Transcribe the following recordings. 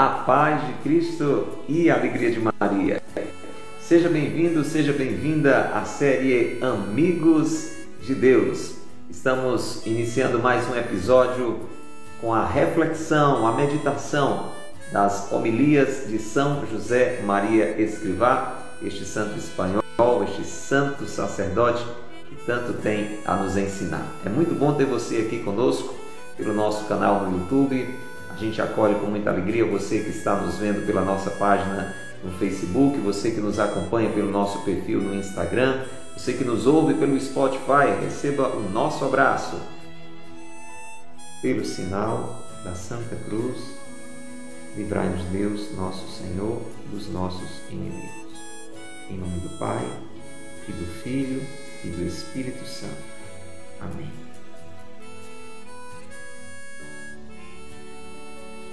a paz de Cristo e a alegria de Maria. Seja bem-vindo, seja bem-vinda à série Amigos de Deus. Estamos iniciando mais um episódio com a reflexão, a meditação das homilias de São José Maria Escrivá, este santo espanhol, este santo sacerdote que tanto tem a nos ensinar. É muito bom ter você aqui conosco pelo nosso canal no YouTube a gente acolhe com muita alegria você que está nos vendo pela nossa página no Facebook, você que nos acompanha pelo nosso perfil no Instagram, você que nos ouve pelo Spotify, receba o nosso abraço. Pelo sinal da Santa Cruz, livrai-nos Deus, nosso Senhor, dos nossos inimigos. Em nome do Pai, e do Filho, e do Espírito Santo. Amém.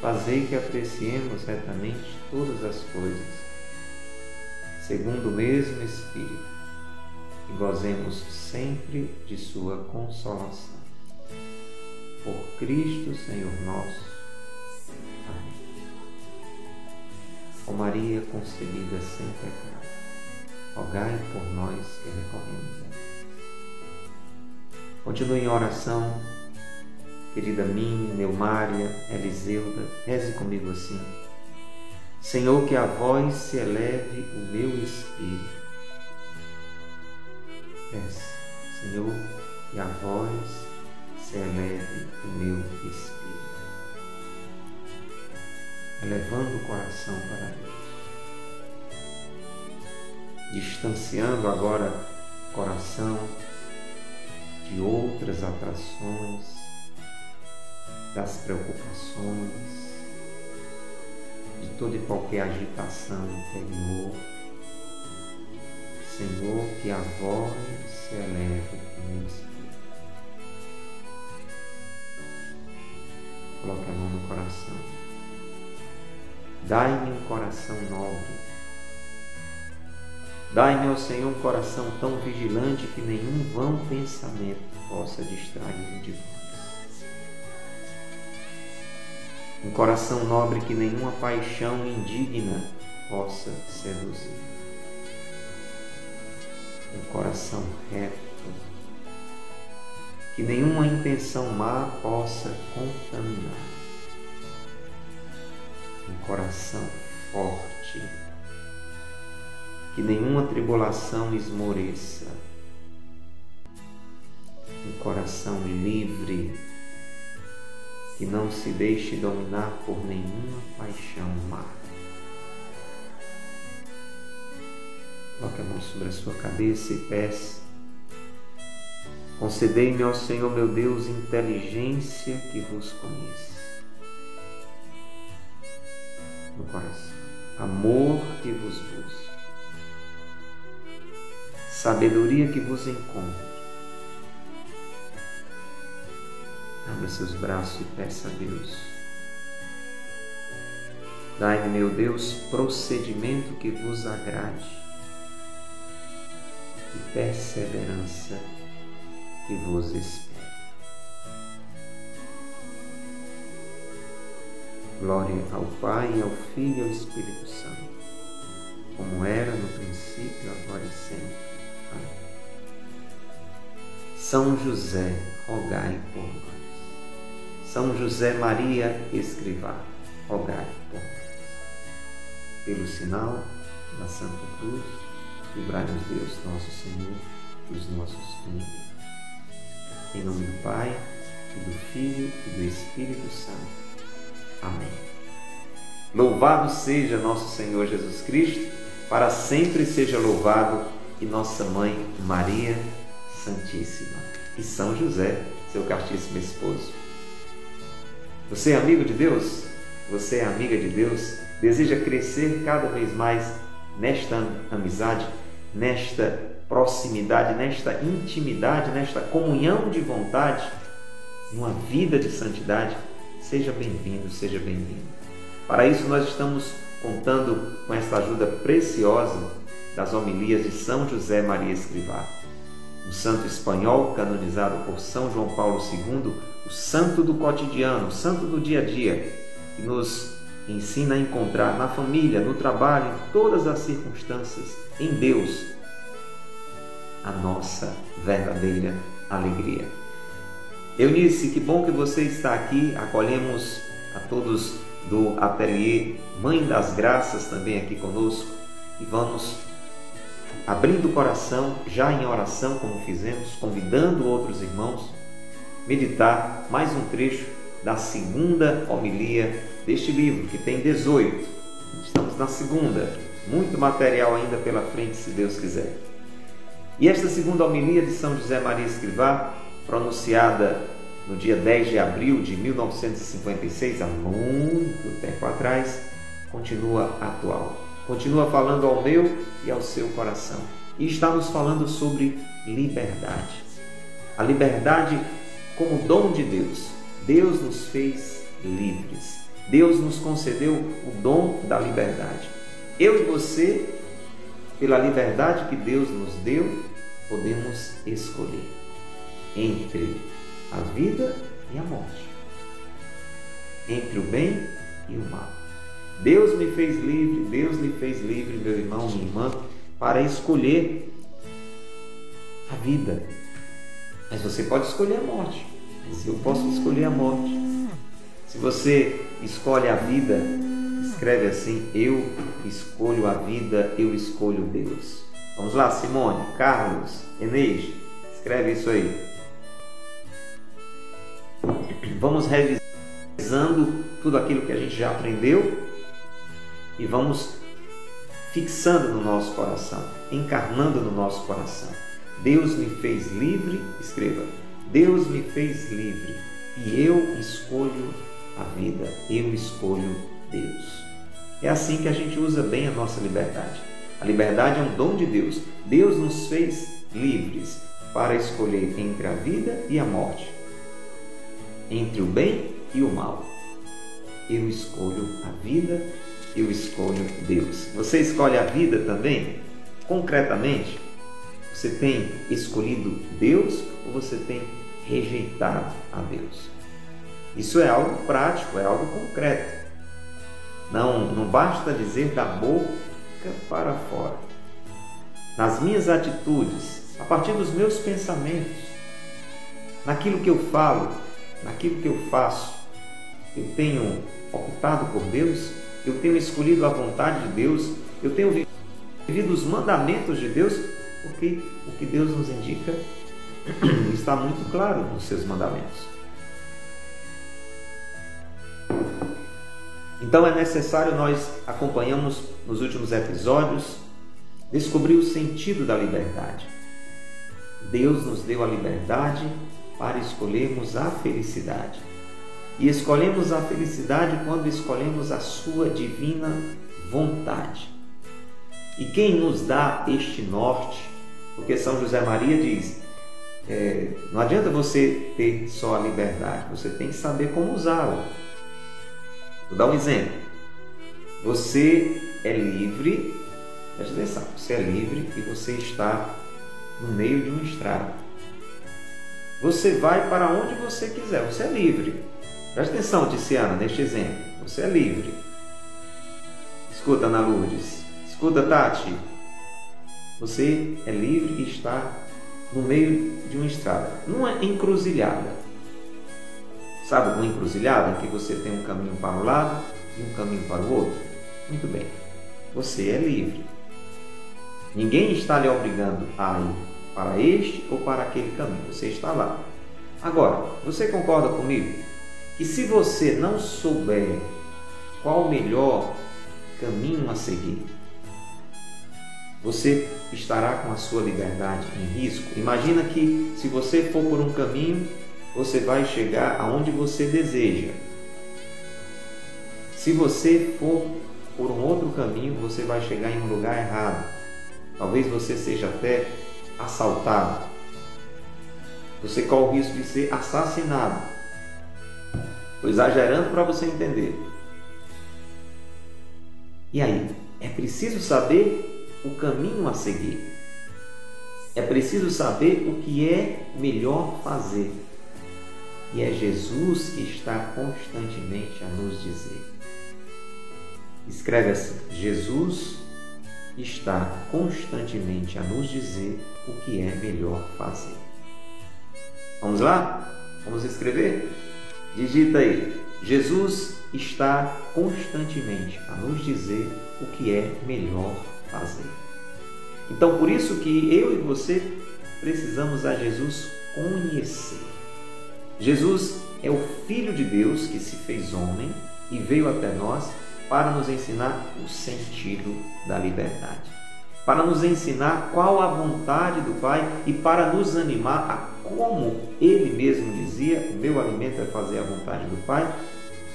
fazei que apreciemos retamente todas as coisas, segundo o mesmo Espírito, e gozemos sempre de Sua consolação. Por Cristo, Senhor nosso. Amém. Ó Maria concebida sem pecado, rogai por nós que recorremos a Deus. Continue em oração querida Mini, Neumária, Eliseuda, reze comigo assim. Senhor, que a voz se eleve o meu espírito. Peça, Senhor, que a voz se eleve o meu espírito. Elevando o coração para Deus. Distanciando agora o coração de outras atrações, das preocupações, de toda e qualquer agitação interior. Senhor, que a voz se eleve em meu espírito. Coloque a mão no coração. Dai-me um coração nobre. Dai-me, ao Senhor, um coração tão vigilante que nenhum vão pensamento possa distrair-me de vós. Um coração nobre que nenhuma paixão indigna possa seduzir, um coração reto que nenhuma intenção má possa contaminar, um coração forte que nenhuma tribulação esmoreça, um coração livre que não se deixe dominar por nenhuma paixão má. Coloque a mão sobre a sua cabeça e peça. Concedei-me ao Senhor meu Deus inteligência que vos conhece. No coração. Amor que vos busca. Sabedoria que vos encontra Abra seus braços e peça a Deus. Dai-me, meu Deus, procedimento que vos agrade e perseverança que vos espere. Glória ao Pai, ao Filho e ao Espírito Santo, como era no princípio, agora e sempre. Amém. São José, rogai por nós. São José Maria Escrivá, rogai por nós. Pelo sinal da Santa Cruz, livrai-nos Deus, nosso Senhor, dos nossos inimigos. Em nome do Pai, e do Filho e do Espírito Santo. Amém. Louvado seja nosso Senhor Jesus Cristo, para sempre seja louvado e nossa mãe Maria Santíssima e São José, seu castíssimo esposo. Você é amigo de Deus? Você é amiga de Deus? Deseja crescer cada vez mais nesta amizade, nesta proximidade, nesta intimidade, nesta comunhão de vontade, numa vida de santidade? Seja bem-vindo, seja bem-vindo. Para isso, nós estamos contando com esta ajuda preciosa das homilias de São José Maria Escrivá, um santo espanhol canonizado por São João Paulo II, o santo do cotidiano, o santo do dia a dia, que nos ensina a encontrar na família, no trabalho, em todas as circunstâncias, em Deus, a nossa verdadeira alegria. Eunice, que bom que você está aqui. Acolhemos a todos do ateliê Mãe das Graças também aqui conosco e vamos abrindo o coração já em oração, como fizemos, convidando outros irmãos, meditar mais um trecho da segunda homilia deste livro, que tem 18. Estamos na segunda, muito material ainda pela frente, se Deus quiser. E esta segunda homilia de São José Maria Escrivá, pronunciada no dia 10 de abril de 1956, há muito tempo atrás, continua atual. Continua falando ao meu e ao seu coração. E está nos falando sobre liberdade. A liberdade como dom de Deus. Deus nos fez livres. Deus nos concedeu o dom da liberdade. Eu e você, pela liberdade que Deus nos deu, podemos escolher entre a vida e a morte, entre o bem e o mal. Deus me fez livre, Deus lhe fez livre, meu irmão, minha irmã, para escolher a vida. Mas você pode escolher a morte. Eu posso escolher a morte. Se você escolhe a vida, escreve assim: Eu escolho a vida, eu escolho Deus. Vamos lá, Simone, Carlos, Enês, escreve isso aí. Vamos revisando tudo aquilo que a gente já aprendeu e vamos fixando no nosso coração, encarnando no nosso coração. Deus me fez livre, escreva. Deus me fez livre e eu escolho a vida, eu escolho Deus. É assim que a gente usa bem a nossa liberdade. A liberdade é um dom de Deus. Deus nos fez livres para escolher entre a vida e a morte, entre o bem e o mal. Eu escolho a vida, eu escolho Deus. Você escolhe a vida também? Concretamente, você tem escolhido Deus ou você tem rejeitado a Deus? Isso é algo prático, é algo concreto. Não, não basta dizer da boca para fora. Nas minhas atitudes, a partir dos meus pensamentos, naquilo que eu falo, naquilo que eu faço, eu tenho optado por Deus, eu tenho escolhido a vontade de Deus, eu tenho vivido os mandamentos de Deus, porque o que Deus nos indica está muito claro nos seus mandamentos. Então é necessário nós acompanhamos nos últimos episódios descobrir o sentido da liberdade. Deus nos deu a liberdade para escolhermos a felicidade. E escolhemos a felicidade quando escolhemos a sua divina vontade. E quem nos dá este norte? Porque São José Maria diz: é, não adianta você ter só a liberdade, você tem que saber como usá-la. Vou dar um exemplo. Você é livre, preste atenção, você é livre e você está no meio de uma estrada. Você vai para onde você quiser, você é livre. Preste atenção, Tiziana, neste exemplo. Você é livre. Escuta, Ana Lourdes. Escuta, Tati. Você é livre e está no meio de uma estrada. Numa encruzilhada. Sabe uma encruzilhada em que você tem um caminho para um lado e um caminho para o outro? Muito bem. Você é livre. Ninguém está lhe obrigando a ir para este ou para aquele caminho. Você está lá. Agora, você concorda comigo que se você não souber qual o melhor caminho a seguir, você estará com a sua liberdade em risco. Imagina que se você for por um caminho você vai chegar aonde você deseja. Se você for por um outro caminho, você vai chegar em um lugar errado. Talvez você seja até assaltado. Você corre o risco de ser assassinado. Estou exagerando para você entender. E aí? É preciso saber o caminho a seguir. É preciso saber o que é melhor fazer. E é Jesus que está constantemente a nos dizer. Escreve assim: Jesus está constantemente a nos dizer o que é melhor fazer. Vamos lá? Vamos escrever? Digita aí. Jesus está constantemente a nos dizer o que é melhor fazer. Então, por isso que eu e você precisamos a Jesus conhecer. Jesus é o Filho de Deus que se fez homem e veio até nós para nos ensinar o sentido da liberdade, para nos ensinar qual a vontade do Pai e para nos animar a como ele mesmo dizia: o meu alimento é fazer a vontade do Pai,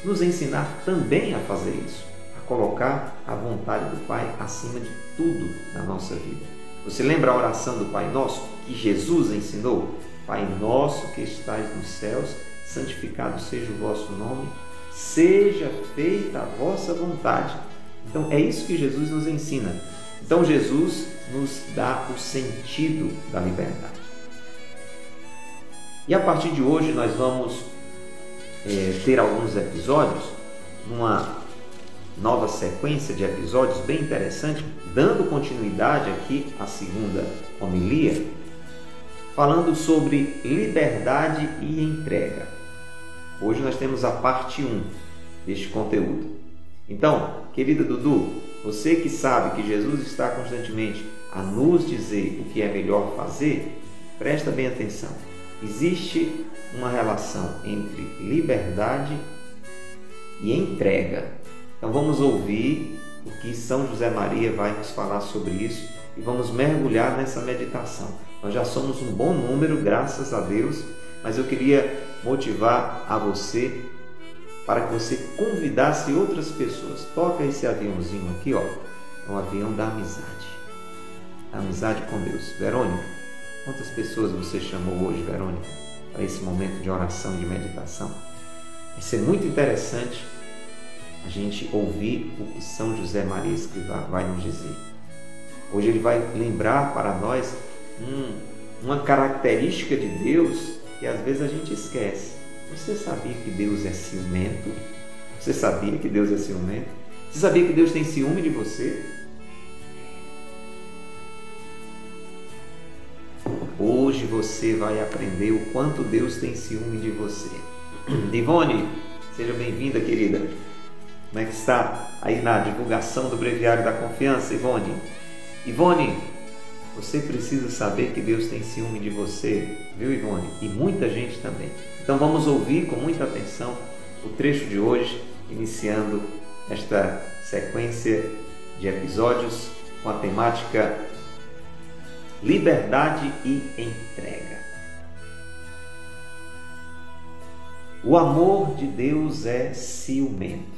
nos ensinar também a fazer isso, colocar a vontade do Pai acima de tudo na nossa vida. Você lembra a oração do Pai Nosso que Jesus ensinou? Pai nosso que estais nos céus, santificado seja o vosso nome seja feita a vossa vontade. Então é isso que Jesus nos ensina. Então Jesus nos dá o sentido da liberdade. E a partir de hoje nós vamos é, ter alguns episódios, uma nova sequência de episódios bem interessante, dando continuidade aqui à segunda homilia, falando sobre liberdade e entrega. Hoje nós temos a parte 1 deste conteúdo. Então, querida Dudu, você que sabe que Jesus está constantemente a nos dizer o que é melhor fazer, presta bem atenção. Existe uma relação entre liberdade e entrega. Então vamos ouvir o que São José Maria vai nos falar sobre isso e vamos mergulhar nessa meditação. Nós já somos um bom número, graças a Deus, mas eu queria motivar a você para que você convidasse outras pessoas. Toca esse aviãozinho aqui, ó. É um avião da amizade. A amizade com Deus. Verônica, quantas pessoas você chamou hoje, Verônica, para esse momento de oração, de meditação? Vai ser muito interessante a gente ouvir o que São José Maria Escrivá vai nos dizer. Hoje ele vai lembrar para nós hum, uma característica de Deus que às vezes a gente esquece. Você sabia que Deus é ciumento? Você sabia que Deus é ciumento? Você sabia que Deus tem ciúme de você? Hoje você vai aprender o quanto Deus tem ciúme de você. Ivone, seja bem-vinda, querida. Como é que está aí na divulgação do Breviário da Confiança, Ivone? Ivone, você precisa saber que Deus tem ciúme de você, viu, Ivone? E muita gente também. Então vamos ouvir com muita atenção o trecho de hoje, iniciando esta sequência de episódios com a temática Liberdade e Entrega. O amor de Deus é ciumento.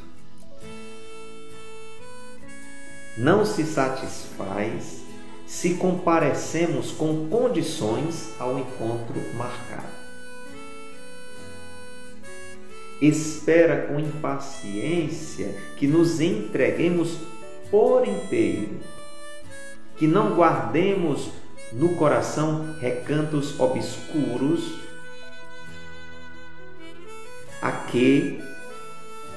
Não se satisfaz se comparecemos com condições ao encontro marcado. Espera com impaciência que nos entreguemos por inteiro, que não guardemos no coração recantos obscuros a que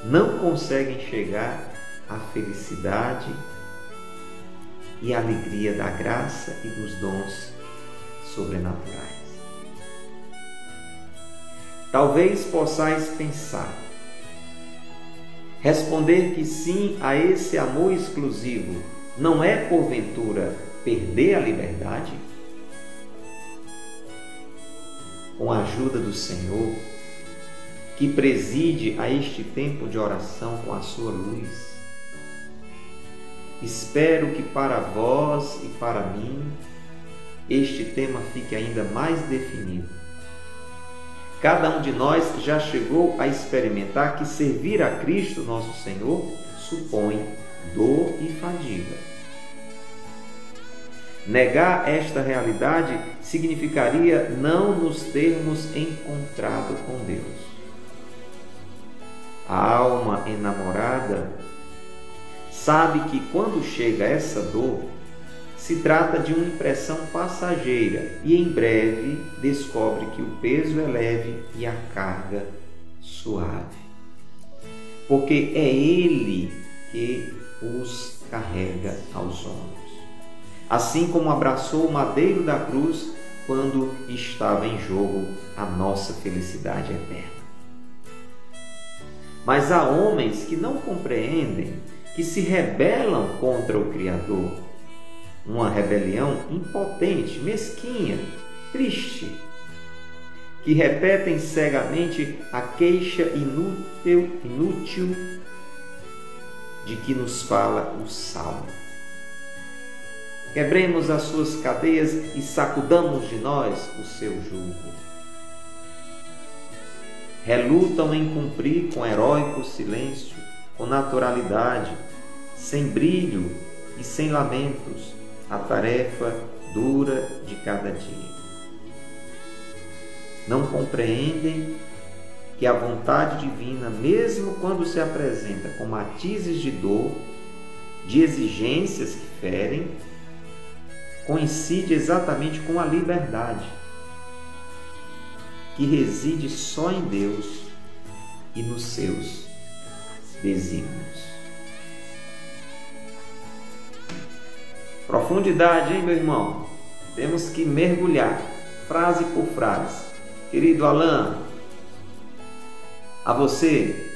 não conseguem chegar à felicidade e a alegria da graça e dos dons sobrenaturais. Talvez possais pensar, responder que sim a esse amor exclusivo não é porventura perder a liberdade? Com a ajuda do Senhor, que preside a este tempo de oração com a sua luz, Espero que para vós e para mim este tema fique ainda mais definido. Cada um de nós já chegou a experimentar que servir a Cristo, nosso Senhor, supõe dor e fadiga. Negar esta realidade significaria não nos termos encontrado com Deus. A alma enamorada sabe que quando chega essa dor, se trata de uma impressão passageira e em breve descobre que o peso é leve e a carga suave. Porque é Ele que os carrega aos ombros. Assim como abraçou o madeiro da cruz quando estava em jogo a nossa felicidade eterna. Mas há homens que não compreendem, que se rebelam contra o Criador uma rebelião impotente, mesquinha, triste, que repetem cegamente a queixa inútil, inútil de que nos fala o Salmo. Quebremos as suas cadeias e sacudamos de nós o seu jugo. Relutam em cumprir com heróico silêncio, com naturalidade, sem brilho e sem lamentos, a tarefa dura de cada dia. Não compreendem que a vontade divina, mesmo quando se apresenta com matizes de dor, de exigências que ferem, coincide exatamente com a liberdade, que reside só em Deus e nos seus desígnios. Profundidade, hein, meu irmão? Temos que mergulhar, frase por frase. Querido Alain, a você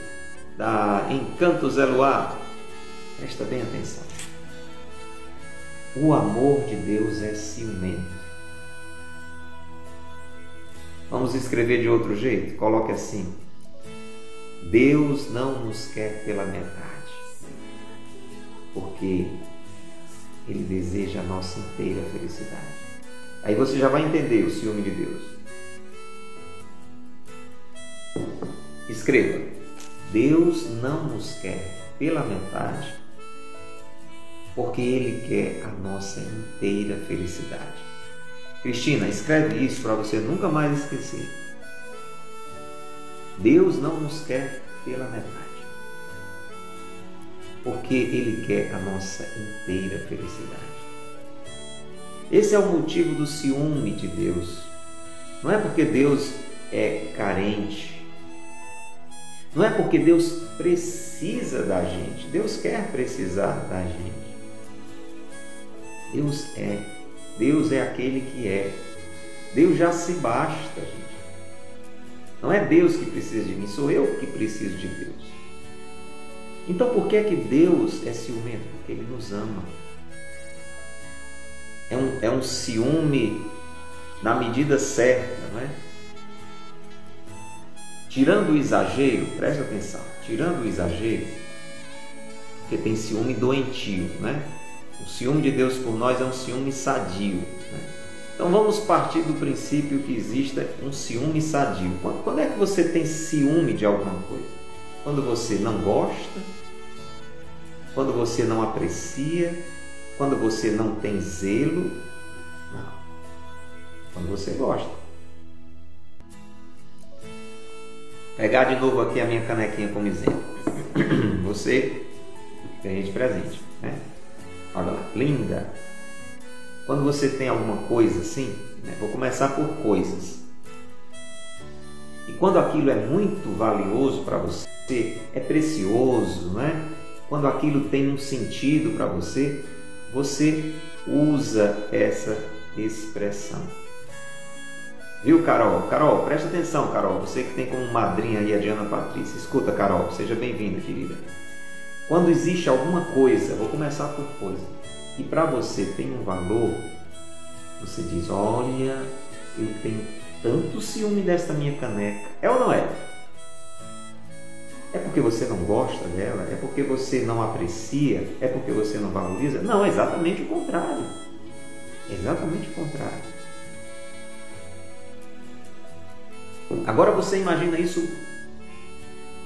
da Encantos Eloá, presta bem atenção. O amor de Deus é ciumento. Vamos escrever de outro jeito? Coloque assim: Deus não nos quer pela metade, porque ele deseja a nossa inteira felicidade. Aí você já vai entender o ciúme de Deus. Escreva: Deus não nos quer pela metade, porque Ele quer a nossa inteira felicidade. Cristina, escreve isso para você nunca mais esquecer. Deus não nos quer pela metade porque Ele quer a nossa inteira felicidade. Esse é o motivo do ciúme de Deus. Não é porque Deus é carente. Não é porque Deus precisa da gente. Deus quer precisar da gente. Deus é. Deus é aquele que é. Deus já se basta. Não é Deus que precisa de mim, sou eu que preciso de Deus. Então por que é que Deus é ciumento? Porque Ele nos ama. É um, é um ciúme na medida certa, não é? Tirando o exagero, preste atenção, tirando o exagero, porque tem ciúme doentio, né? O ciúme de Deus por nós é um ciúme sadio. Então vamos partir do princípio que exista um ciúme sadio. Quando, quando é que você tem ciúme de alguma coisa? quando você não gosta, quando você não aprecia, quando você não tem zelo. Não. Quando você gosta. Pegar de novo aqui a minha canequinha como exemplo. Você ganhei de presente, né? Olha lá, linda. Quando você tem alguma coisa assim, né? vou começar por coisas. E quando aquilo é muito valioso para você, é precioso, né? Quando aquilo tem um sentido para você, você usa essa expressão. Viu, Carol? Carol, presta atenção, Carol. Você que tem como madrinha aí a Diana Patrícia. Escuta, Carol, seja bem-vinda, querida. Quando existe alguma coisa, vou começar por coisa, e para você tem um valor, você diz: Olha, eu tenho tanto ciúme desta minha caneca. É ou não é? É porque você não gosta dela? É porque você não aprecia? É porque você não valoriza? Não, é exatamente o contrário. É exatamente o contrário. Agora você imagina isso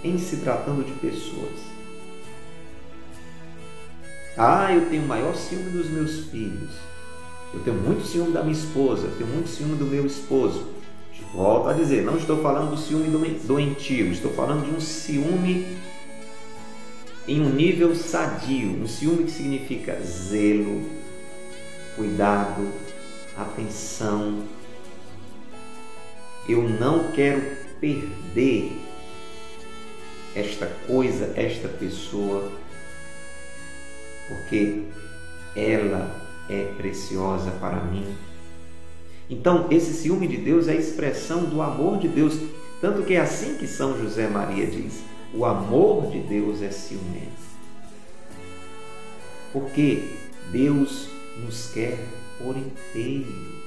em se tratando de pessoas. Ah, eu tenho maior ciúme dos meus filhos. Eu tenho muito ciúme da minha esposa. Eu tenho muito ciúme do meu esposo. Volto a dizer, não estou falando do ciúme doentio, estou falando de um ciúme em um nível sadio, um ciúme que significa zelo, cuidado, atenção. Eu não quero perder esta coisa, esta pessoa, porque ela é preciosa para mim. Então, esse ciúme de Deus é a expressão do amor de Deus, tanto que é assim que São José Maria diz: o amor de Deus é ciumento. Porque Deus nos quer por inteiro.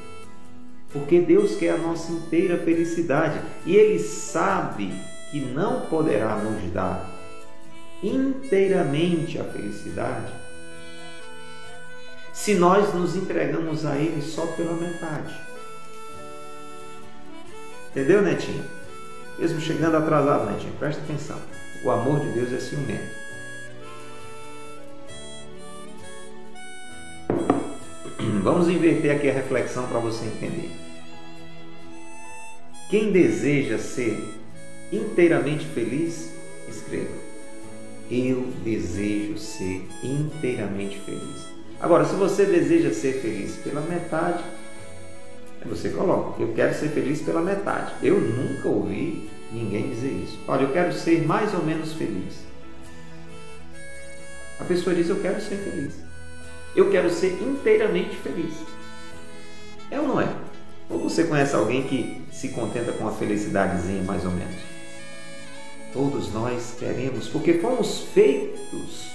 Porque Deus quer a nossa inteira felicidade e Ele sabe que não poderá nos dar inteiramente a felicidade se nós nos entregamos a Ele só pela metade. Entendeu, Netinho? Mesmo chegando atrasado, Netinho, presta atenção. O amor de Deus é ciumento. Vamos inverter aqui a reflexão para você entender. Quem deseja ser inteiramente feliz, escreva. Eu desejo ser inteiramente feliz. Agora, se você deseja ser feliz pela metade, você coloca, eu quero ser feliz pela metade. Eu nunca ouvi ninguém dizer isso. Olha, eu quero ser mais ou menos feliz. A pessoa diz, eu quero ser feliz. Eu quero ser inteiramente feliz. É ou não é? Ou você conhece alguém que se contenta com a felicidadezinha mais ou menos? Todos nós queremos, porque fomos feitos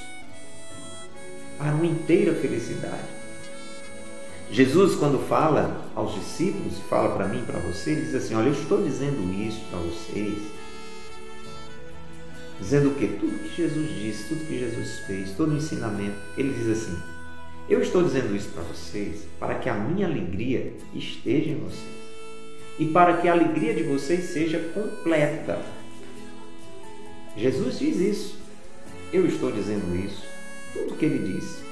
para uma inteira felicidade. Jesus, quando fala aos discípulos, fala para mim, para você, ele diz assim: Olha, eu estou dizendo isso para vocês, dizendo o que? Tudo que Jesus disse, tudo que Jesus fez, todo o ensinamento. Ele diz assim: Eu estou dizendo isso para vocês para que a minha alegria esteja em vocês e para que a alegria de vocês seja completa. Jesus diz isso. Eu estou dizendo isso. Tudo que ele disse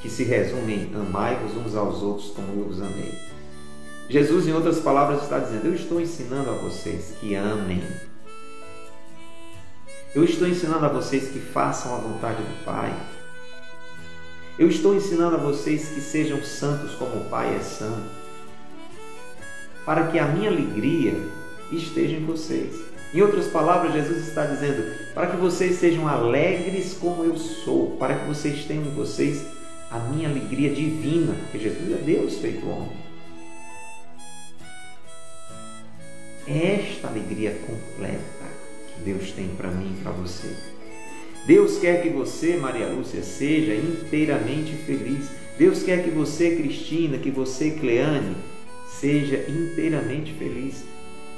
que se resume em amai-vos uns aos outros como eu vos amei. Jesus, em outras palavras, está dizendo: Eu estou ensinando a vocês que amem. Eu estou ensinando a vocês que façam a vontade do Pai. Eu estou ensinando a vocês que sejam santos como o Pai é santo. Para que a minha alegria esteja em vocês. Em outras palavras, Jesus está dizendo: para que vocês sejam alegres como eu sou, para que vocês tenham em vocês a minha alegria divina, porque Jesus é Deus feito homem. Esta alegria completa que Deus tem para mim e para você. Deus quer que você, Maria Lúcia, seja inteiramente feliz. Deus quer que você, Cristina, que você, Cleane, seja inteiramente feliz.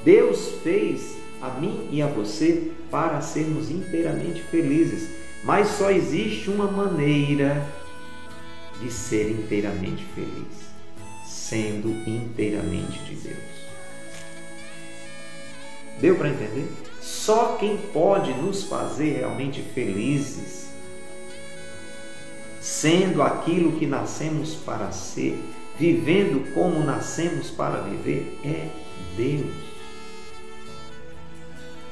Deus fez a mim e a você para sermos inteiramente felizes. Mas só existe uma maneira de ser inteiramente feliz, sendo inteiramente de Deus. Deu para entender? Só quem pode nos fazer realmente felizes, sendo aquilo que nascemos para ser, vivendo como nascemos para viver, é Deus.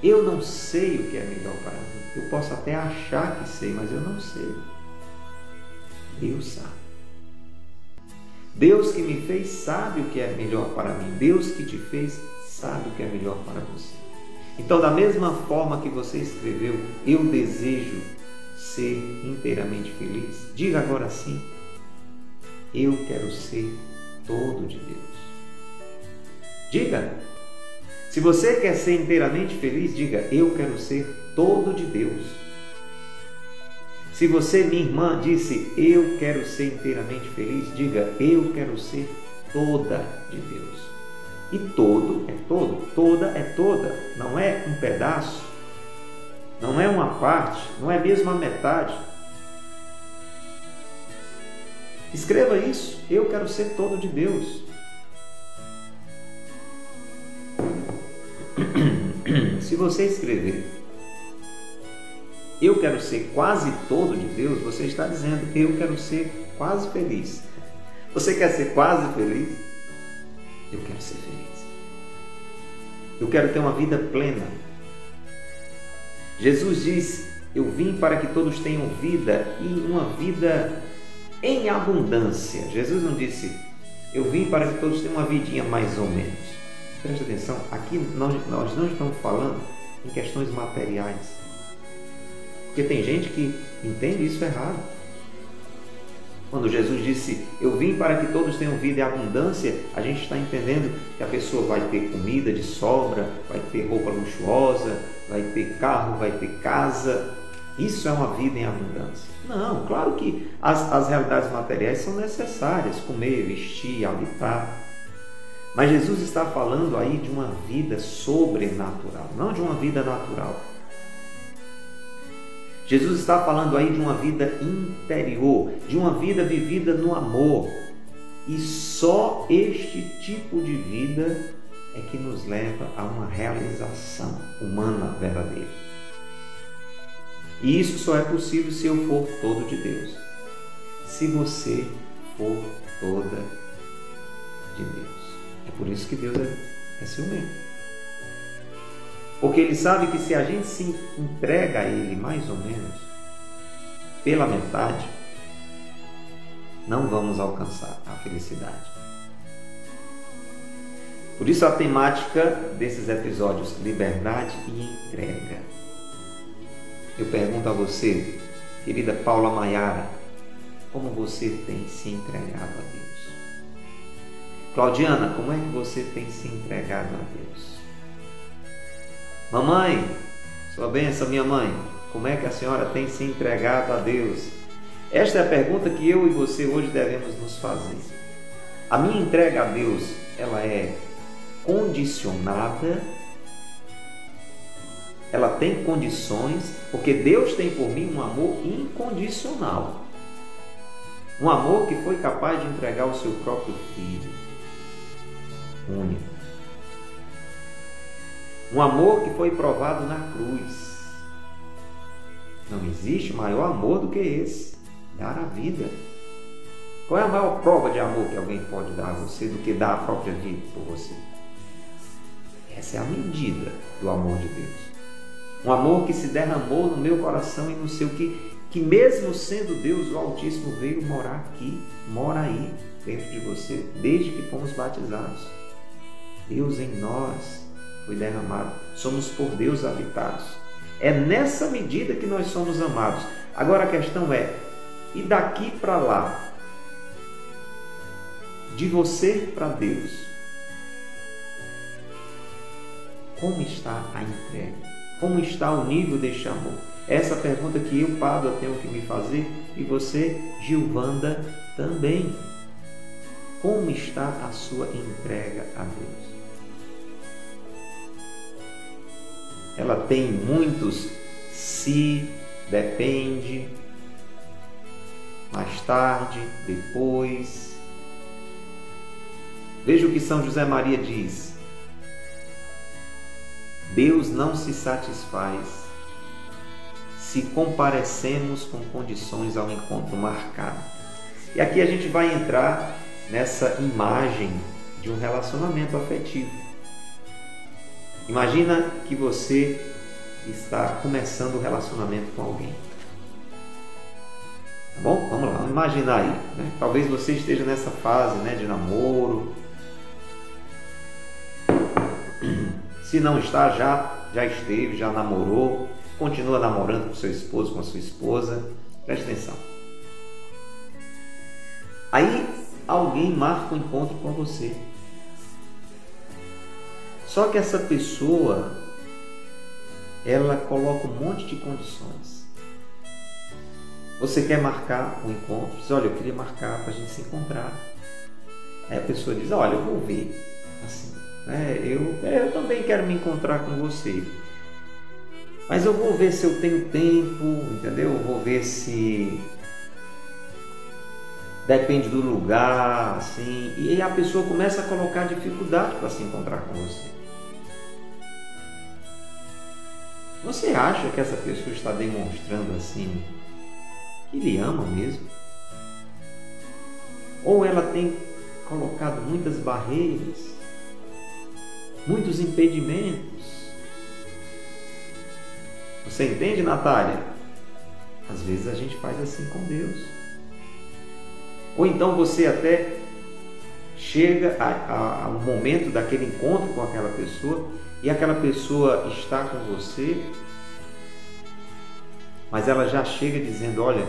Eu não sei o que é melhor para mim. Eu posso até achar que sei, mas eu não sei. Deus sabe. Deus que me fez sabe o que é melhor para mim. Deus que te fez sabe o que é melhor para você. Então, da mesma forma que você escreveu, eu desejo ser inteiramente feliz. Diga agora sim. Eu quero ser todo de Deus. Diga. Se você quer ser inteiramente feliz, diga: Eu quero ser todo de Deus. Se você, minha irmã, disse eu quero ser inteiramente feliz, diga eu quero ser toda de Deus. E todo é todo, toda é toda, não é um pedaço, não é uma parte, não é mesmo a metade. Escreva isso, eu quero ser todo de Deus. Se você escrever, eu quero ser quase todo de Deus, você está dizendo, eu quero ser quase feliz. Você quer ser quase feliz? Eu quero ser feliz. Eu quero ter uma vida plena. Jesus diz: Eu vim para que todos tenham vida e uma vida em abundância. Jesus não disse: Eu vim para que todos tenham uma vidinha mais ou menos. Preste atenção, aqui nós, nós não estamos falando em questões materiais. Porque tem gente que entende isso errado. Quando Jesus disse, Eu vim para que todos tenham vida em abundância, a gente está entendendo que a pessoa vai ter comida de sobra, vai ter roupa luxuosa, vai ter carro, vai ter casa. Isso é uma vida em abundância. Não, claro que as, as realidades materiais são necessárias: comer, vestir, habitar. Mas Jesus está falando aí de uma vida sobrenatural, não de uma vida natural. Jesus está falando aí de uma vida interior, de uma vida vivida no amor. E só este tipo de vida é que nos leva a uma realização humana verdadeira. E isso só é possível se eu for todo de Deus. Se você for toda de Deus. É por isso que Deus é, é ciumento. Porque ele sabe que se a gente se entrega a ele mais ou menos pela metade, não vamos alcançar a felicidade. Por isso a temática desses episódios, liberdade e entrega. Eu pergunto a você, querida Paula Maiara, como você tem se entregado a Deus? Claudiana, como é que você tem se entregado a Deus? Mamãe, sua benção, minha mãe, como é que a senhora tem se entregado a Deus? Esta é a pergunta que eu e você hoje devemos nos fazer. A minha entrega a Deus, ela é condicionada, ela tem condições, porque Deus tem por mim um amor incondicional. Um amor que foi capaz de entregar o seu próprio filho um amor que foi provado na cruz. Não existe maior amor do que esse dar a vida. Qual é a maior prova de amor que alguém pode dar a você do que dar a própria vida por você? Essa é a medida do amor de Deus. Um amor que se derramou no meu coração e no seu, que, que mesmo sendo Deus, o Altíssimo veio morar aqui, mora aí, dentro de você, desde que fomos batizados. Deus em nós foi derramado. Somos por Deus habitados. É nessa medida que nós somos amados. Agora a questão é: e daqui para lá? De você para Deus? Como está a entrega? Como está o nível deste amor? Essa pergunta que eu, Pádua, tenho que me fazer e você, Gilvanda, também. Como está a sua entrega a Deus? Ela tem muitos se, depende, mais tarde, depois. Veja o que São José Maria diz. Deus não se satisfaz se comparecemos com condições ao encontro marcado. E aqui a gente vai entrar nessa imagem de um relacionamento afetivo. Imagina que você está começando o um relacionamento com alguém. Tá bom? Vamos lá, vamos imaginar aí. Né? Talvez você esteja nessa fase né, de namoro. Se não está, já, já esteve, já namorou, continua namorando com seu esposo, com a sua esposa. Preste atenção. Aí alguém marca um encontro com você. Só que essa pessoa, ela coloca um monte de condições. Você quer marcar um encontro? Diz, olha, eu queria marcar para a gente se encontrar. Aí a pessoa diz, olha, eu vou ver. Assim, né? eu, é, eu também quero me encontrar com você. Mas eu vou ver se eu tenho tempo, entendeu? Eu vou ver se depende do lugar, assim. E a pessoa começa a colocar dificuldade para se encontrar com você. Você acha que essa pessoa está demonstrando assim que lhe ama mesmo? Ou ela tem colocado muitas barreiras, muitos impedimentos? Você entende, Natália? Às vezes a gente faz assim com Deus. Ou então você até chega a, um momento daquele encontro com aquela pessoa e aquela pessoa está com você, mas ela já chega dizendo, olha,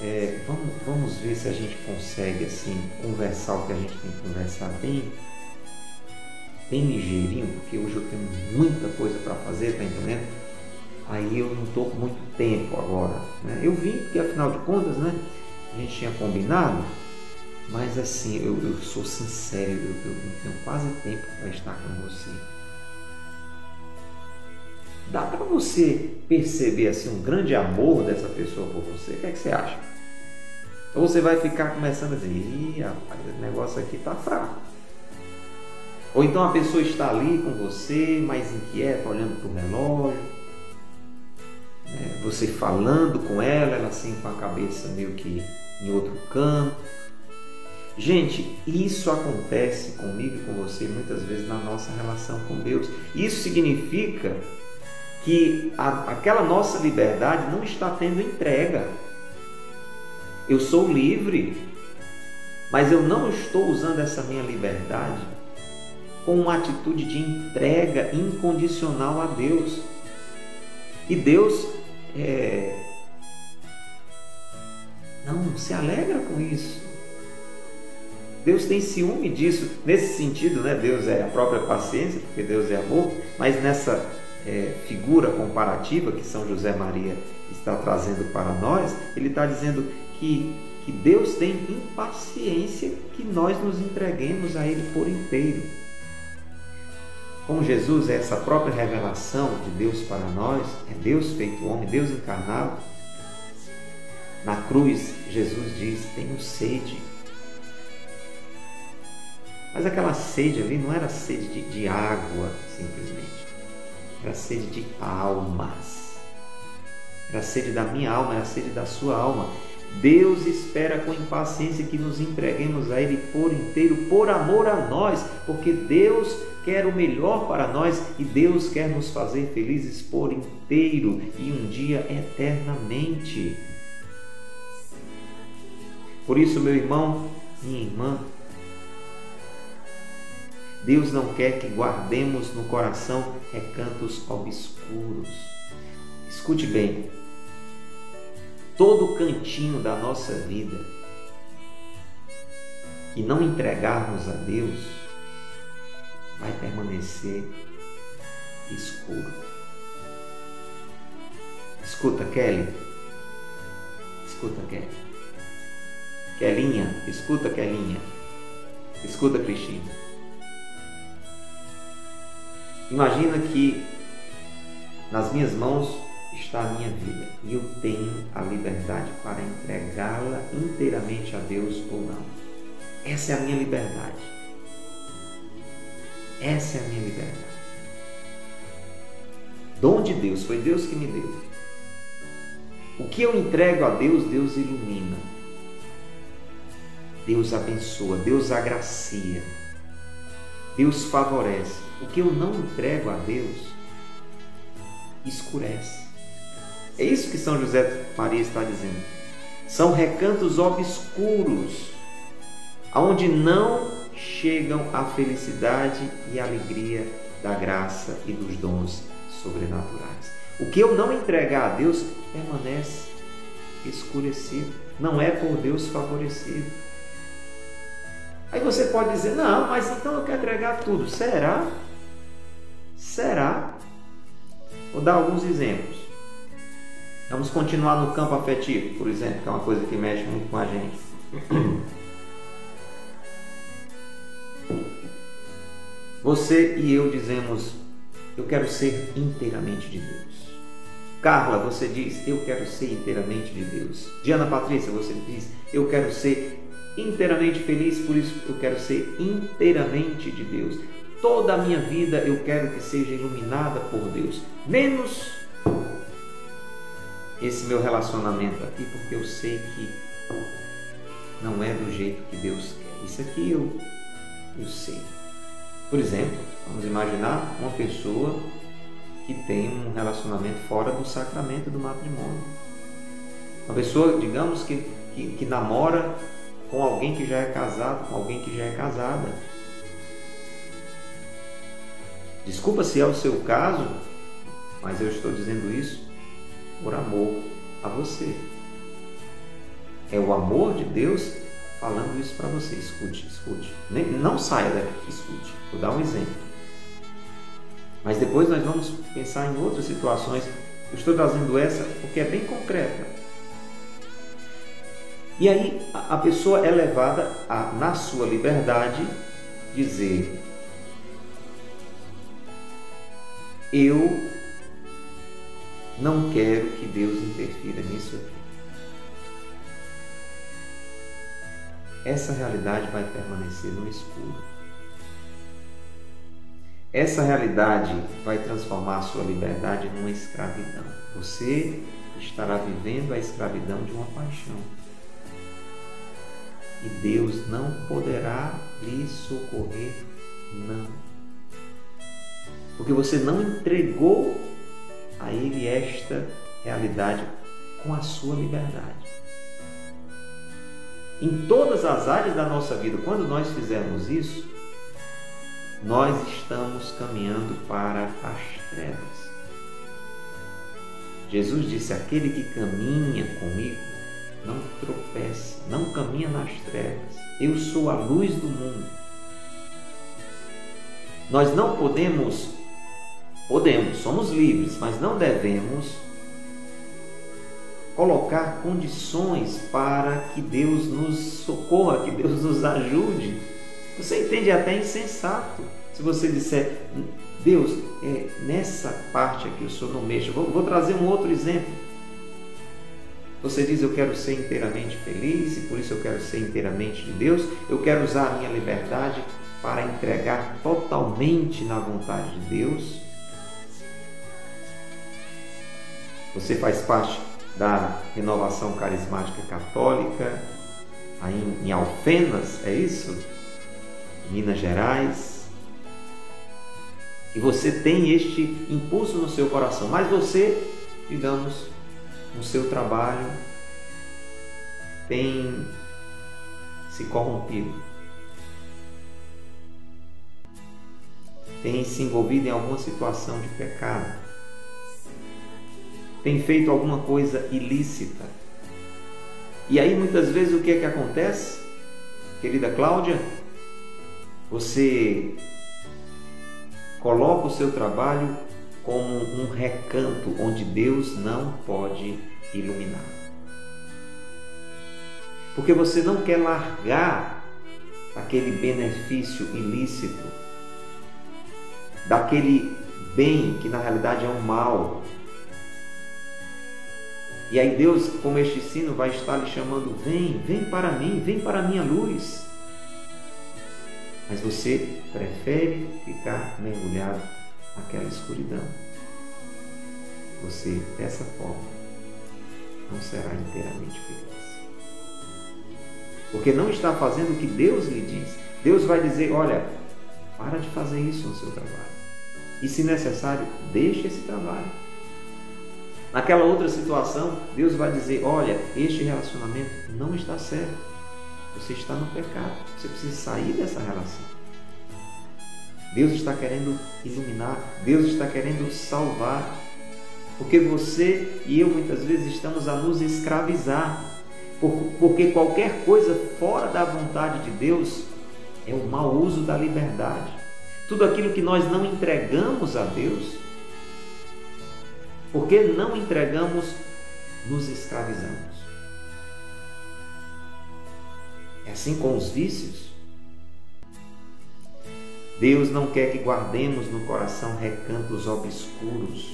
é, vamos, vamos ver se a gente consegue assim conversar o que a gente tem que conversar bem, bem ligeirinho, porque hoje eu tenho muita coisa para fazer, tá entendendo? Aí eu não estou com muito tempo agora. Né? Eu vim porque afinal de contas, né? A gente tinha combinado, mas assim, eu, eu sou sincero, eu, eu não tenho quase tempo para estar com você. Dá para você perceber assim um grande amor dessa pessoa por você? O que, é que você acha? Ou você vai ficar começando a dizer, Ih, rapaz, esse negócio aqui está fraco. Ou então a pessoa está ali com você, mais inquieta, olhando para o relógio. Né? Você falando com ela, ela assim com a cabeça meio que em outro canto. Gente, isso acontece comigo e com você muitas vezes na nossa relação com Deus. Isso significa que a, aquela nossa liberdade não está tendo entrega. Eu sou livre, mas eu não estou usando essa minha liberdade com uma atitude de entrega incondicional a Deus. E Deus é, não se alegra com isso. Deus tem ciúme disso, nesse sentido, né? Deus é a própria paciência, porque Deus é amor, mas nessa é, figura comparativa que São José Maria está trazendo para nós, ele está dizendo que, que Deus tem impaciência que nós nos entreguemos a Ele por inteiro. Como Jesus é essa própria revelação de Deus para nós, é Deus feito homem, Deus encarnado. Na cruz, Jesus diz: Tenho sede. Mas aquela sede ali não era sede de, de água, simplesmente. Era sede de almas. Era sede da minha alma, era sede da sua alma. Deus espera com impaciência que nos entreguemos a Ele por inteiro, por amor a nós, porque Deus quer o melhor para nós e Deus quer nos fazer felizes por inteiro e um dia eternamente. Por isso, meu irmão, minha irmã, Deus não quer que guardemos no coração recantos obscuros. Escute bem, todo cantinho da nossa vida que não entregarmos a Deus vai permanecer escuro. Escuta, Kelly. Escuta, Kelly. Kelinha, escuta, Kelinha. Escuta, Cristina. Imagina que nas minhas mãos está a minha vida e eu tenho a liberdade para entregá-la inteiramente a Deus ou não. Essa é a minha liberdade. Essa é a minha liberdade. Dom de Deus, foi Deus que me deu. O que eu entrego a Deus, Deus ilumina. Deus abençoa, Deus agracia. Deus favorece. O que eu não entrego a Deus escurece. É isso que São José Maria está dizendo. São recantos obscuros, aonde não chegam a felicidade e a alegria da graça e dos dons sobrenaturais. O que eu não entregar a Deus permanece escurecido, não é por Deus favorecido. Aí você pode dizer: não, mas então eu quero entregar tudo. Será? Será? Vou dar alguns exemplos. Vamos continuar no campo afetivo, por exemplo, que é uma coisa que mexe muito com a gente. Você e eu dizemos: Eu quero ser inteiramente de Deus. Carla, você diz: Eu quero ser inteiramente de Deus. Diana Patrícia, você diz: Eu quero ser inteiramente feliz, por isso eu quero ser inteiramente de Deus. Toda a minha vida eu quero que seja iluminada por Deus, menos esse meu relacionamento aqui porque eu sei que não é do jeito que Deus quer. Isso aqui eu, eu sei. Por exemplo, vamos imaginar uma pessoa que tem um relacionamento fora do sacramento do matrimônio. Uma pessoa, digamos, que, que, que namora com alguém que já é casado, com alguém que já é casada. Desculpa se é o seu caso, mas eu estou dizendo isso por amor a você. É o amor de Deus falando isso para você. Escute, escute. Não saia daqui, escute. Vou dar um exemplo. Mas depois nós vamos pensar em outras situações. Eu estou trazendo essa porque é bem concreta. E aí a pessoa é levada a, na sua liberdade, dizer: Eu não quero que Deus interfira nisso aqui. Essa realidade vai permanecer no escuro. Essa realidade vai transformar a sua liberdade numa escravidão. Você estará vivendo a escravidão de uma paixão. E Deus não poderá lhe socorrer, não. Porque você não entregou a Ele esta realidade com a sua liberdade. Em todas as áreas da nossa vida, quando nós fizermos isso, nós estamos caminhando para as trevas. Jesus disse: Aquele que caminha comigo não tropeça, não caminha nas trevas. Eu sou a luz do mundo. Nós não podemos, podemos, somos livres, mas não devemos colocar condições para que Deus nos socorra, que Deus nos ajude. Você entende até insensato se você disser, Deus, é, nessa parte aqui o Senhor não mexa. Vou, vou trazer um outro exemplo. Você diz, eu quero ser inteiramente feliz e por isso eu quero ser inteiramente de Deus. Eu quero usar a minha liberdade para entregar totalmente na vontade de Deus. Você faz parte da renovação carismática católica, aí em Alfenas, é isso? Minas Gerais. E você tem este impulso no seu coração, mas você, digamos, no seu trabalho, tem se corrompido, tem se envolvido em alguma situação de pecado tem feito alguma coisa ilícita. E aí muitas vezes o que é que acontece? Querida Cláudia, você coloca o seu trabalho como um recanto onde Deus não pode iluminar. Porque você não quer largar aquele benefício ilícito, daquele bem que na realidade é um mal, e aí Deus, como este sino, vai estar lhe chamando: vem, vem para mim, vem para a minha luz. Mas você prefere ficar mergulhado naquela escuridão. Você, dessa forma, não será inteiramente feliz. Porque não está fazendo o que Deus lhe diz. Deus vai dizer: olha, para de fazer isso no seu trabalho. E se necessário, deixe esse trabalho. Naquela outra situação, Deus vai dizer: olha, este relacionamento não está certo. Você está no pecado. Você precisa sair dessa relação. Deus está querendo iluminar, Deus está querendo salvar. Porque você e eu muitas vezes estamos a nos escravizar. Porque qualquer coisa fora da vontade de Deus é o mau uso da liberdade. Tudo aquilo que nós não entregamos a Deus porque não entregamos, nos escravizamos. É assim com os vícios. Deus não quer que guardemos no coração recantos obscuros,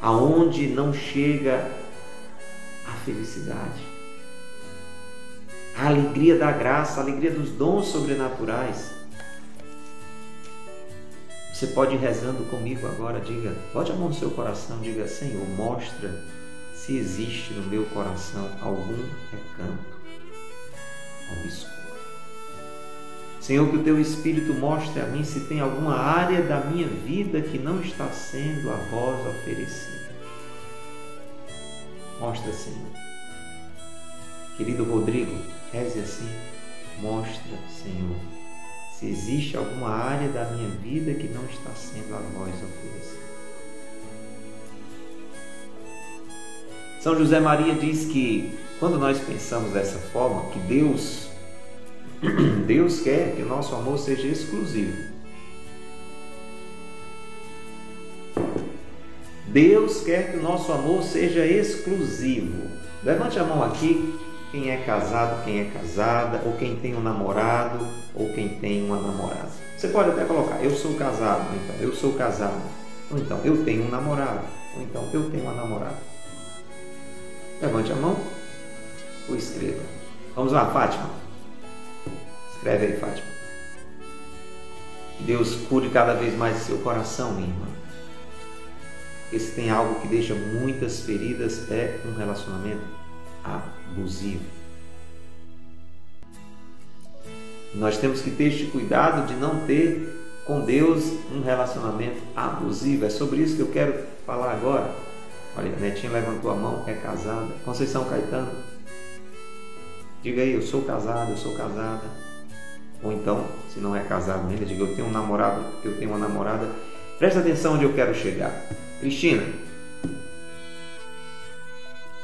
aonde não chega a felicidade, a alegria da graça, a alegria dos dons sobrenaturais. Você pode ir rezando comigo agora, diga, bote a mão no seu coração, diga, Senhor, mostra se existe no meu coração algum recanto obscuro. Senhor, que o teu Espírito mostre a mim se tem alguma área da minha vida que não está sendo a vós oferecida. Mostra, Senhor. Querido Rodrigo, reze assim. Mostra, Senhor, se existe alguma área da minha vida que não está sendo a vós oferecida. São José Maria diz que quando nós pensamos dessa forma, que Deus Deus quer que o nosso amor seja exclusivo. Deus quer que o nosso amor seja exclusivo. Levante a mão aqui quem é casado, quem é casada, ou quem tem um namorado, ou quem tem uma namorada. Você pode até colocar, eu sou casado, então eu sou casado, ou então eu tenho um namorado, ou então eu tenho uma namorada. Levante a mão ou escreva. Vamos lá, Fátima. Escreve aí, Fátima. Deus cure cada vez mais seu coração, minha irmã. Porque se tem algo que deixa muitas feridas é um relacionamento abusivo. Nós temos que ter este cuidado de não ter com Deus um relacionamento abusivo. É sobre isso que eu quero falar agora. Olha, Netinha levantou a mão, é casada. Conceição Caetano, diga aí, eu sou casada, eu sou casada. Ou então, se não é casado ainda, diga, eu tenho um namorado, eu tenho uma namorada. Presta atenção onde eu quero chegar. Cristina,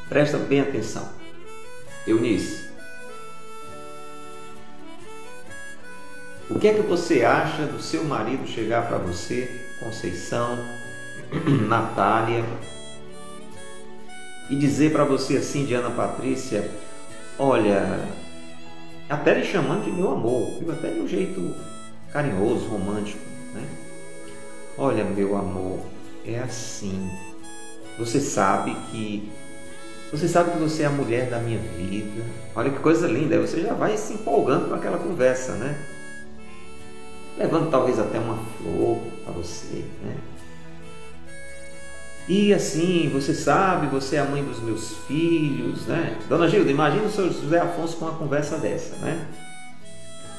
presta bem atenção. Eunice, o que é que você acha do seu marido chegar para você, Conceição, Natália, e dizer para você assim, Diana Patrícia, olha, até lhe chamando de meu amor, viu? até de um jeito carinhoso, romântico, né? Olha, meu amor, é assim. Você sabe que você sabe que você é a mulher da minha vida. Olha que coisa linda. Aí você já vai se empolgando com aquela conversa, né? Levando talvez até uma flor para você, né? E assim, você sabe, você é a mãe dos meus filhos, né? Dona Gilda, imagina o seu José Afonso com uma conversa dessa, né?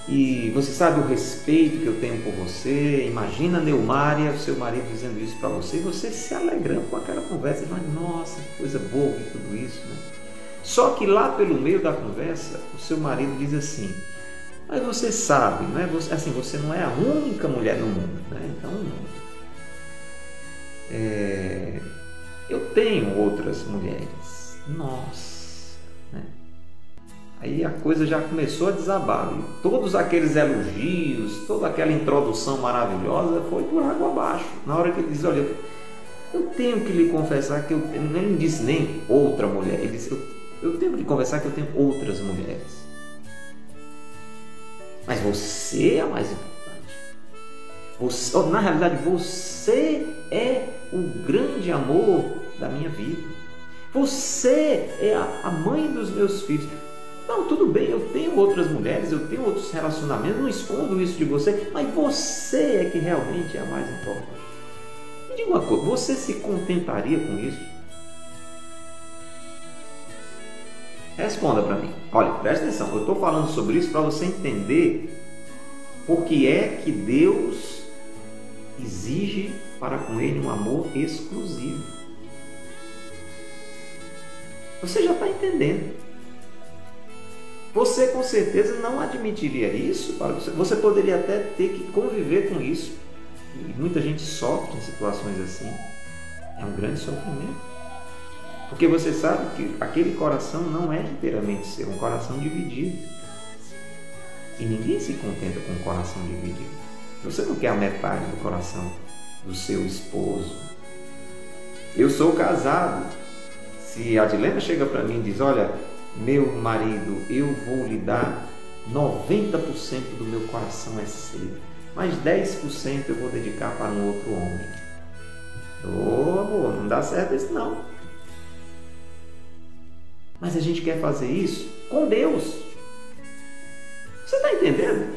E você sabe o respeito que eu tenho por você. Imagina Neumária, seu marido, dizendo isso para você, e você se alegrando com aquela conversa. Mas, nossa, que coisa boa e tudo isso, né? Só que lá pelo meio da conversa, o seu marido diz assim: Mas você sabe, né? Você, assim, você não é a única mulher no mundo, né? Então, é, eu tenho outras mulheres. Nossa, né? Aí a coisa já começou a desabar. E todos aqueles elogios, toda aquela introdução maravilhosa foi por água abaixo. Na hora que ele diz, olha, eu tenho que lhe confessar que eu nem disse nem outra mulher. Ele disse, eu, eu tenho que lhe confessar que eu tenho outras mulheres. Mas você é a mais importante. Você, na realidade, você é o grande amor da minha vida. Você é a mãe dos meus filhos. Não, tudo bem, eu tenho outras mulheres, eu tenho outros relacionamentos, não escondo isso de você, mas você é que realmente é a mais importante. Me diga uma coisa, você se contentaria com isso? Responda para mim. Olha, presta atenção, eu estou falando sobre isso para você entender por que é que Deus exige para com ele um amor exclusivo. Você já está entendendo. Você com certeza não admitiria isso para você. Você poderia até ter que conviver com isso. E muita gente sofre em situações assim. É um grande sofrimento. Porque você sabe que aquele coração não é inteiramente seu, é um coração dividido. E ninguém se contenta com um coração dividido. Você não quer a metade do coração do seu esposo. Eu sou casado. Se a Dilena chega para mim e diz: Olha, meu marido, eu vou lhe dar 90% do meu coração é seu, mas 10% eu vou dedicar para um outro homem. Ô oh, amor, não dá certo isso não. Mas a gente quer fazer isso com Deus. Você está entendendo?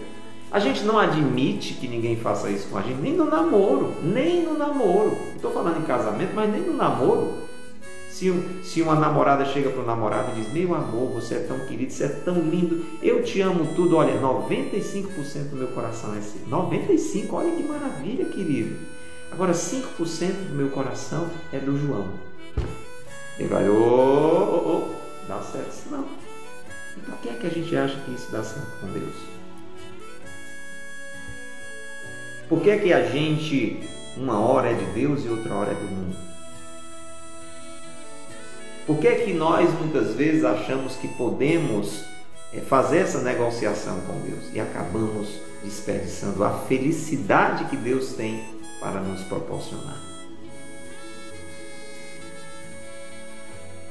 A gente não admite que ninguém faça isso com a gente, nem no namoro, nem no namoro. Estou falando em casamento, mas nem no namoro. Se, se uma namorada chega para o namorado e diz: Meu amor, você é tão querido, você é tão lindo, eu te amo tudo. Olha, 95% do meu coração é assim. 95%, olha que maravilha, querido. Agora, 5% do meu coração é do João. Ele vai: Ô, ô, ô, dá certo isso não. E por que é que a gente acha que isso dá certo com Deus? Por que é que a gente, uma hora é de Deus e outra hora é do mundo? Por que é que nós muitas vezes achamos que podemos eh, fazer essa negociação com Deus e acabamos desperdiçando a felicidade que Deus tem para nos proporcionar?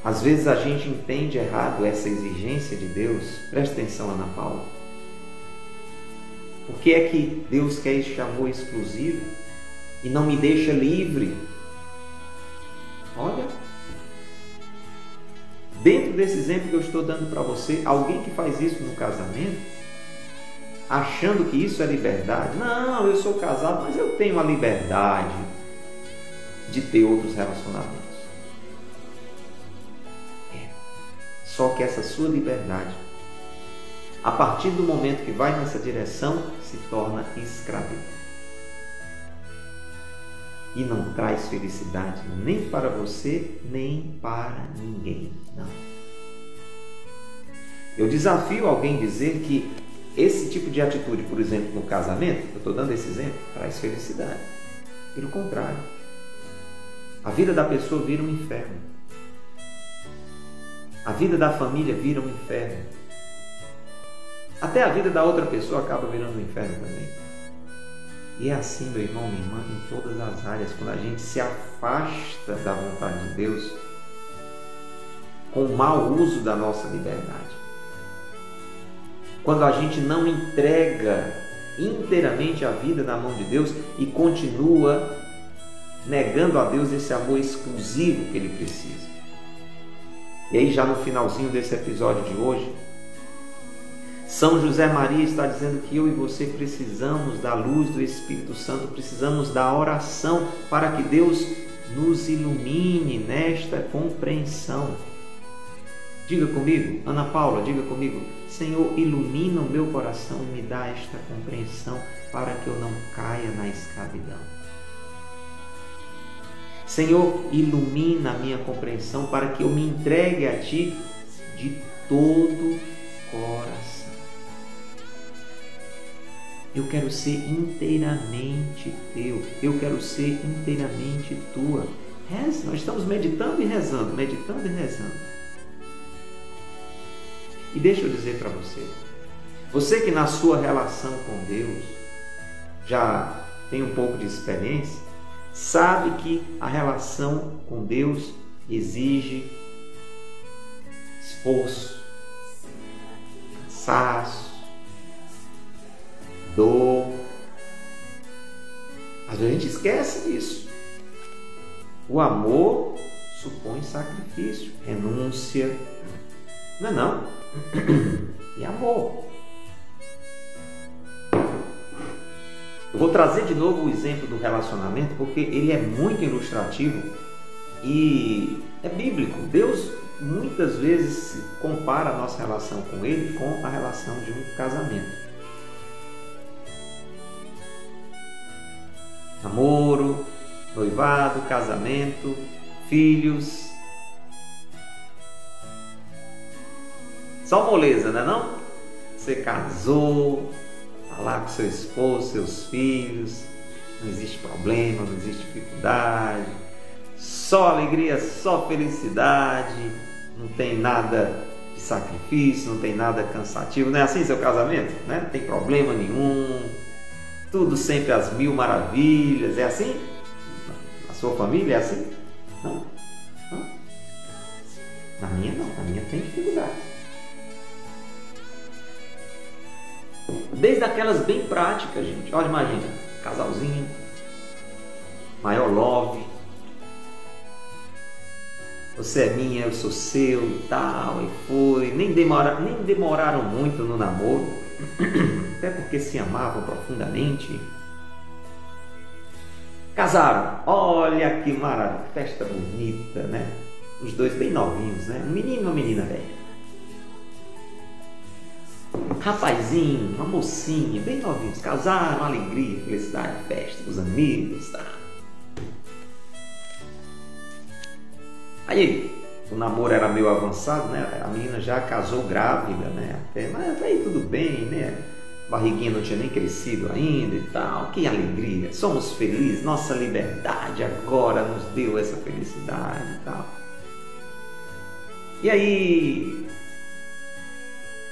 Às vezes a gente entende errado essa exigência de Deus. Presta atenção, Ana Paula por que é que Deus quer este amor exclusivo e não me deixa livre? Olha, dentro desse exemplo que eu estou dando para você, alguém que faz isso no casamento, achando que isso é liberdade, não, eu sou casado, mas eu tenho a liberdade de ter outros relacionamentos. É. Só que essa sua liberdade a partir do momento que vai nessa direção, se torna escravidão. E não traz felicidade nem para você, nem para ninguém. Não. Eu desafio alguém dizer que esse tipo de atitude, por exemplo, no casamento, eu estou dando esse exemplo, traz felicidade. Pelo contrário, a vida da pessoa vira um inferno. A vida da família vira um inferno. Até a vida da outra pessoa acaba virando um inferno também. E é assim, meu irmão, minha irmã, em todas as áreas, quando a gente se afasta da vontade de Deus, com o mau uso da nossa liberdade. Quando a gente não entrega inteiramente a vida na mão de Deus e continua negando a Deus esse amor exclusivo que ele precisa. E aí, já no finalzinho desse episódio de hoje, são José Maria está dizendo que eu e você precisamos da luz do Espírito Santo, precisamos da oração para que Deus nos ilumine nesta compreensão. Diga comigo, Ana Paula, diga comigo, Senhor, ilumina o meu coração e me dá esta compreensão para que eu não caia na escravidão. Senhor, ilumina a minha compreensão para que eu me entregue a Ti de todo coração. Eu quero ser inteiramente teu. Eu quero ser inteiramente tua. Reza. Nós estamos meditando e rezando, meditando e rezando. E deixa eu dizer para você, você que na sua relação com Deus já tem um pouco de experiência, sabe que a relação com Deus exige esforço, cansaço, dor. Às vezes a gente esquece disso. O amor supõe sacrifício, renúncia. Não é não? E amor. Eu vou trazer de novo o exemplo do relacionamento porque ele é muito ilustrativo e é bíblico. Deus muitas vezes compara a nossa relação com Ele com a relação de um casamento. Namoro, noivado, casamento, filhos. Só moleza, não é não? Você casou, está lá com seu esposo, seus filhos, não existe problema, não existe dificuldade, só alegria, só felicidade, não tem nada de sacrifício, não tem nada cansativo, não é assim seu casamento? Né? Não tem problema nenhum, tudo sempre às mil maravilhas. É assim? A sua família é assim? Não? não? Na minha não, na minha tem dificuldade. Desde aquelas bem práticas, gente. Olha, imagina, casalzinho, maior love. Você é minha, eu sou seu e tal, e foi. Nem, demora, nem demoraram muito no namoro. Até porque se amavam profundamente. Casaram, olha que maravilha, festa bonita, né? Os dois bem novinhos, né? Um menino e uma menina velha. Rapazinho, uma mocinha, bem novinhos, casaram, alegria, felicidade, festa, os amigos, tá? Aí, o namoro era meio avançado, né? A menina já casou grávida, né? Até, mas aí tudo bem, né? barriguinha não tinha nem crescido ainda e tal. Que alegria! Somos felizes, nossa liberdade agora nos deu essa felicidade e tal. E aí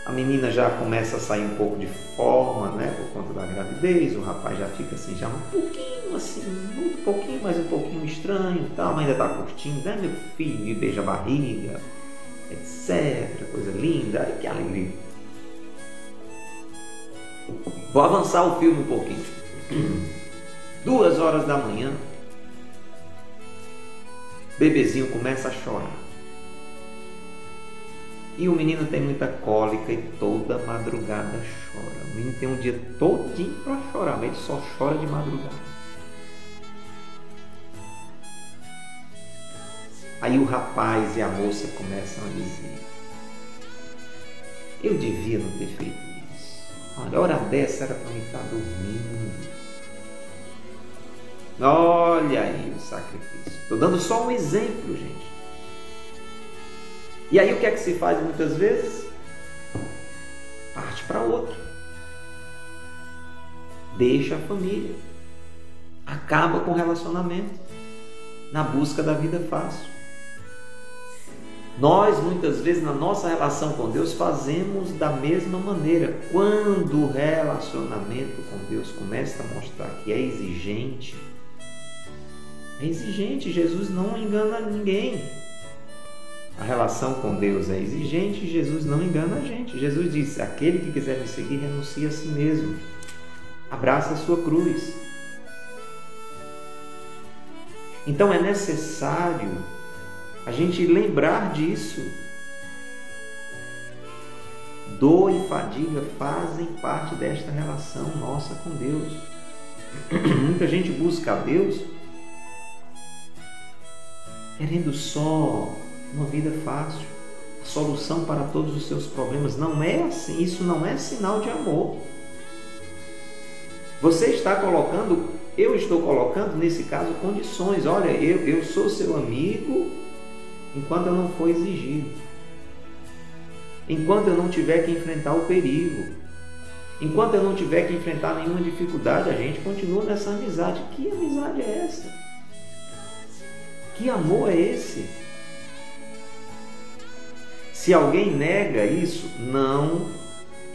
a menina já começa a sair um pouco de forma, né, por conta da gravidez, o rapaz já fica assim, já um pouquinho assim, um pouquinho, mas um pouquinho estranho tal, mas ainda tá curtindo, né, meu filho, beija a barriga, etc, coisa linda, que alegria. Vou avançar o filme um pouquinho. Duas horas da manhã, bebezinho começa a chorar. E o menino tem muita cólica e toda madrugada chora. O menino tem um dia todinho para chorar, mas ele só chora de madrugada. Aí o rapaz e a moça começam a dizer: Eu devia não ter feito isso. Olha, a hora dessa era para mim estar dormindo. Olha aí o sacrifício. Estou dando só um exemplo, gente. E aí o que é que se faz muitas vezes? Parte para outra. Deixa a família. Acaba com o relacionamento. Na busca da vida fácil. Nós, muitas vezes, na nossa relação com Deus, fazemos da mesma maneira. Quando o relacionamento com Deus começa a mostrar que é exigente, é exigente, Jesus não engana ninguém. A relação com Deus é exigente, Jesus não engana a gente. Jesus disse: aquele que quiser me seguir, renuncie a si mesmo. Abraça a sua cruz. Então é necessário a gente lembrar disso. Dor e fadiga fazem parte desta relação nossa com Deus. Muita gente busca a Deus querendo só uma vida fácil, a solução para todos os seus problemas. Não é assim, isso não é sinal de amor. Você está colocando, eu estou colocando nesse caso condições. Olha, eu, eu sou seu amigo enquanto eu não for exigido. Enquanto eu não tiver que enfrentar o perigo. Enquanto eu não tiver que enfrentar nenhuma dificuldade, a gente continua nessa amizade. Que amizade é essa? Que amor é esse? Se alguém nega isso, não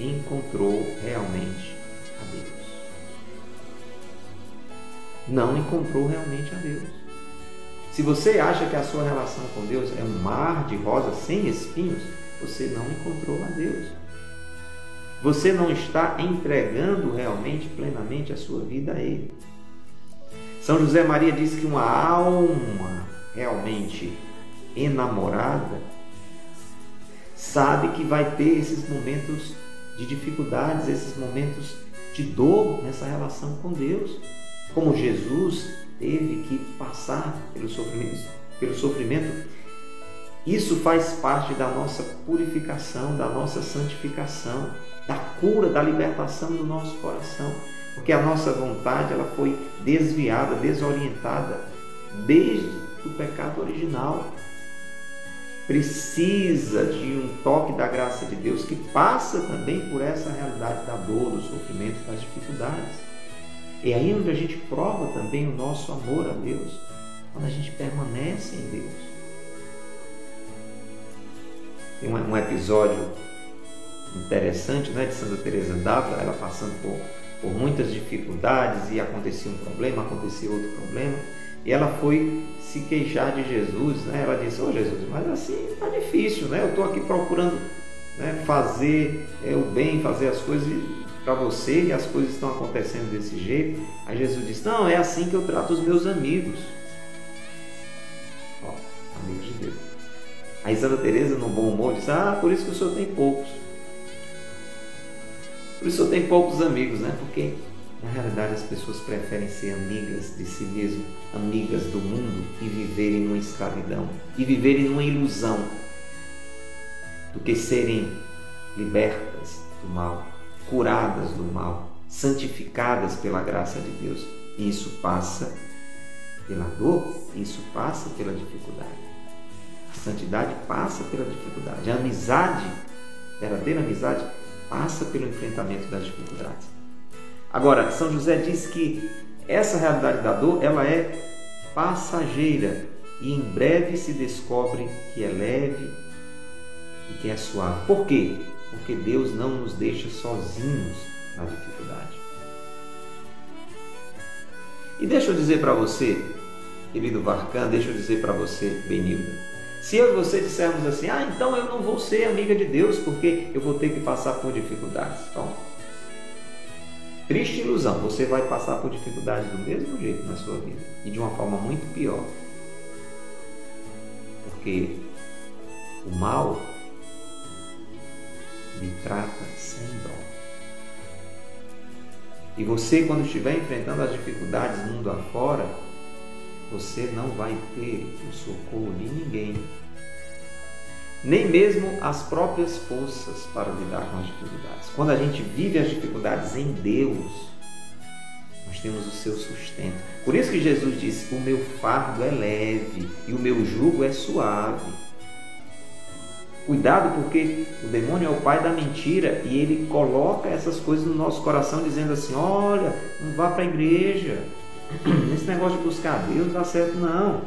encontrou realmente a Deus. Não encontrou realmente a Deus. Se você acha que a sua relação com Deus é um mar de rosas sem espinhos, você não encontrou a Deus. Você não está entregando realmente, plenamente a sua vida a Ele. São José Maria diz que uma alma realmente enamorada sabe que vai ter esses momentos de dificuldades, esses momentos de dor nessa relação com Deus. Como Jesus teve que passar pelo sofrimento, pelo sofrimento, isso faz parte da nossa purificação, da nossa santificação, da cura, da libertação do nosso coração, porque a nossa vontade ela foi desviada, desorientada desde o pecado original precisa de um toque da graça de Deus que passa também por essa realidade da dor, do sofrimento, das dificuldades. É aí onde a gente prova também o nosso amor a Deus, quando a gente permanece em Deus. Tem um episódio interessante né, de Santa Teresa d'Ávila, ela passando por, por muitas dificuldades e acontecia um problema, acontecia outro problema, e ela foi se queixar de Jesus, né? Ela disse, ô oh, Jesus, mas assim está difícil, né? Eu estou aqui procurando né, fazer é, o bem, fazer as coisas para você e as coisas estão acontecendo desse jeito. Aí Jesus disse, não, é assim que eu trato os meus amigos. Ó, amigos de Deus. Aí Santa Teresa, no bom humor, disse, ah, por isso que o senhor tem poucos. Por isso eu tenho poucos amigos, né? Porque na realidade as pessoas preferem ser amigas de si mesmo, amigas do mundo e viverem numa escravidão e viverem numa ilusão do que serem libertas do mal, curadas do mal, santificadas pela graça de Deus. Isso passa pela dor, isso passa pela dificuldade. A santidade passa pela dificuldade. A amizade, a verdadeira amizade, passa pelo enfrentamento das dificuldades. Agora, São José diz que essa realidade da dor, ela é passageira e em breve se descobre que é leve e que é suave. Por quê? Porque Deus não nos deixa sozinhos na dificuldade. E deixa eu dizer para você, querido Varcan, deixa eu dizer para você, Benilda, se eu e você dissermos assim, ah, então eu não vou ser amiga de Deus porque eu vou ter que passar por dificuldades. Então, triste ilusão, você vai passar por dificuldades do mesmo jeito na sua vida e de uma forma muito pior. Porque o mal lhe trata sem dó. E você, quando estiver enfrentando as dificuldades mundo afora, você não vai ter o socorro de ninguém, nem mesmo as próprias forças para lidar com as dificuldades. Quando a gente vive as dificuldades em Deus, nós temos o seu sustento. Por isso que Jesus disse: O meu fardo é leve e o meu jugo é suave. Cuidado, porque o demônio é o pai da mentira e ele coloca essas coisas no nosso coração, dizendo assim: olha, não vá para a igreja. Esse negócio de buscar Deus não dá certo, não.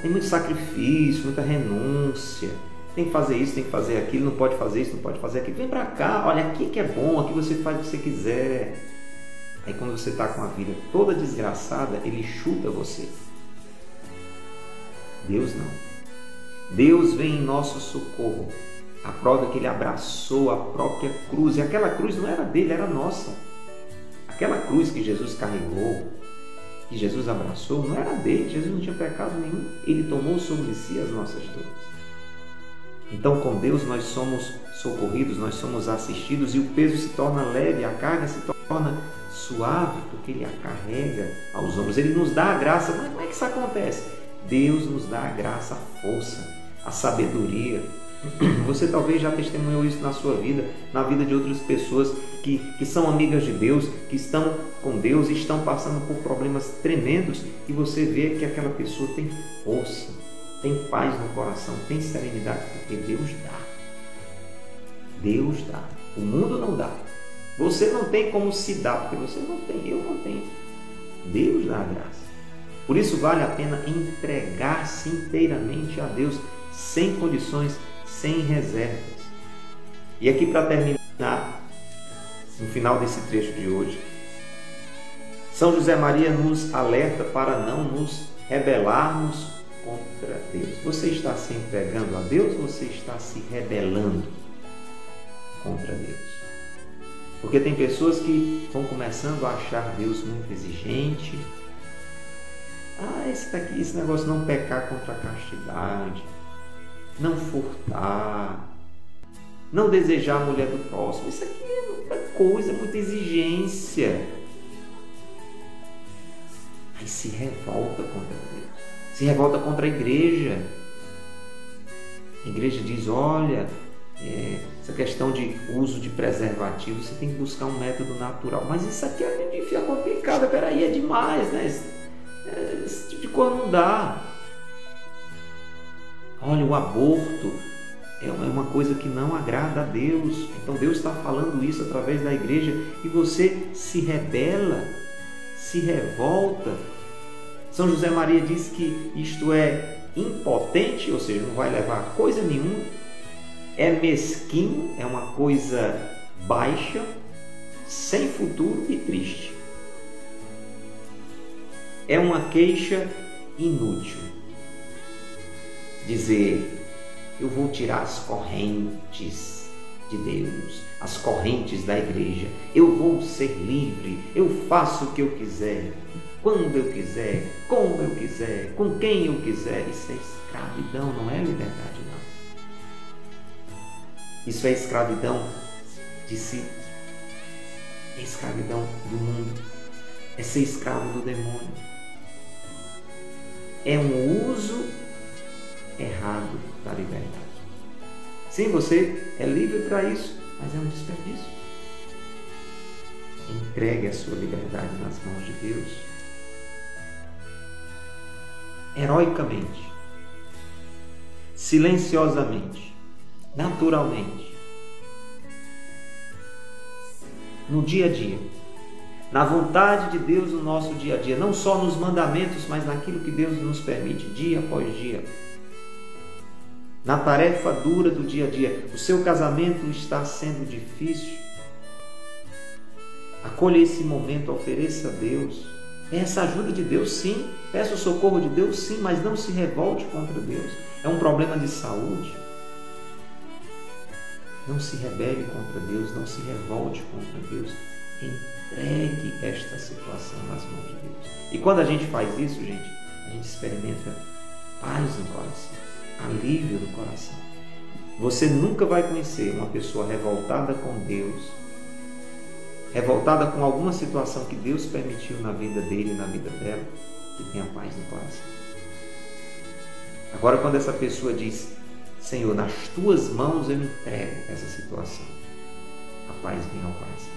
Tem muito sacrifício, muita renúncia. Tem que fazer isso, tem que fazer aquilo, não pode fazer isso, não pode fazer aquilo. Vem para cá, olha aqui que é bom, aqui você faz o que você quiser. Aí quando você está com a vida toda desgraçada, ele chuta você. Deus não. Deus vem em nosso socorro. A prova é que ele abraçou a própria cruz. E aquela cruz não era dele, era nossa. Aquela cruz que Jesus carregou, que Jesus abraçou, não era dele. Jesus não tinha pecado nenhum. Ele tomou sobre si as nossas dores. Então, com Deus, nós somos socorridos, nós somos assistidos e o peso se torna leve, a carga se torna suave, porque Ele a carrega aos ombros. Ele nos dá a graça. Mas como é que isso acontece? Deus nos dá a graça, a força a sabedoria. Você talvez já testemunhou isso na sua vida, na vida de outras pessoas que, que são amigas de Deus, que estão com Deus e estão passando por problemas tremendos e você vê que aquela pessoa tem força, tem paz no coração, tem serenidade, porque Deus dá. Deus dá. O mundo não dá. Você não tem como se dar, porque você não tem, eu não tenho. Deus dá a graça. Por isso vale a pena entregar-se inteiramente a Deus sem condições, sem reservas. E aqui para terminar, no final desse trecho de hoje, São José Maria nos alerta para não nos rebelarmos contra Deus. Você está se entregando a Deus ou você está se rebelando contra Deus? Porque tem pessoas que vão começando a achar Deus muito exigente. Ah, esse, daqui, esse negócio não pecar contra a castidade não furtar, não desejar a mulher do próximo. Isso aqui é muita coisa, muita exigência. Aí se revolta contra Deus, se revolta contra a igreja. A igreja diz: olha, é, essa questão de uso de preservativo, você tem que buscar um método natural. Mas isso aqui é fica complicado, peraí, é demais, né? É, esse tipo de coisa não dá. Olha, o aborto é uma coisa que não agrada a Deus. Então Deus está falando isso através da igreja e você se rebela, se revolta. São José Maria diz que isto é impotente, ou seja, não vai levar a coisa nenhuma, é mesquinho, é uma coisa baixa, sem futuro e triste. É uma queixa inútil dizer: Eu vou tirar as correntes de Deus, as correntes da igreja. Eu vou ser livre, eu faço o que eu quiser, quando eu quiser, como eu quiser, com quem eu quiser. Isso é escravidão, não é liberdade, não. Isso é escravidão de si. É escravidão do mundo. É ser escravo do demônio. É um uso errado da liberdade. Sim, você é livre para isso, mas é um desperdício. Entregue a sua liberdade nas mãos de Deus. Heroicamente, silenciosamente, naturalmente, no dia a dia, na vontade de Deus no nosso dia a dia, não só nos mandamentos, mas naquilo que Deus nos permite, dia após dia. Na tarefa dura do dia a dia, o seu casamento está sendo difícil. Acolha esse momento, ofereça a Deus. Peça ajuda de Deus, sim. Peça o socorro de Deus, sim, mas não se revolte contra Deus. É um problema de saúde. Não se rebele contra Deus, não se revolte contra Deus. Entregue esta situação nas mãos de Deus. E quando a gente faz isso, gente, a gente experimenta paz no coração, alívio no coração. Você nunca vai conhecer uma pessoa revoltada com Deus, revoltada com alguma situação que Deus permitiu na vida dele e na vida dela, que tenha paz no coração. Agora, quando essa pessoa diz, Senhor, nas tuas mãos eu entrego essa situação, a paz vem ao coração.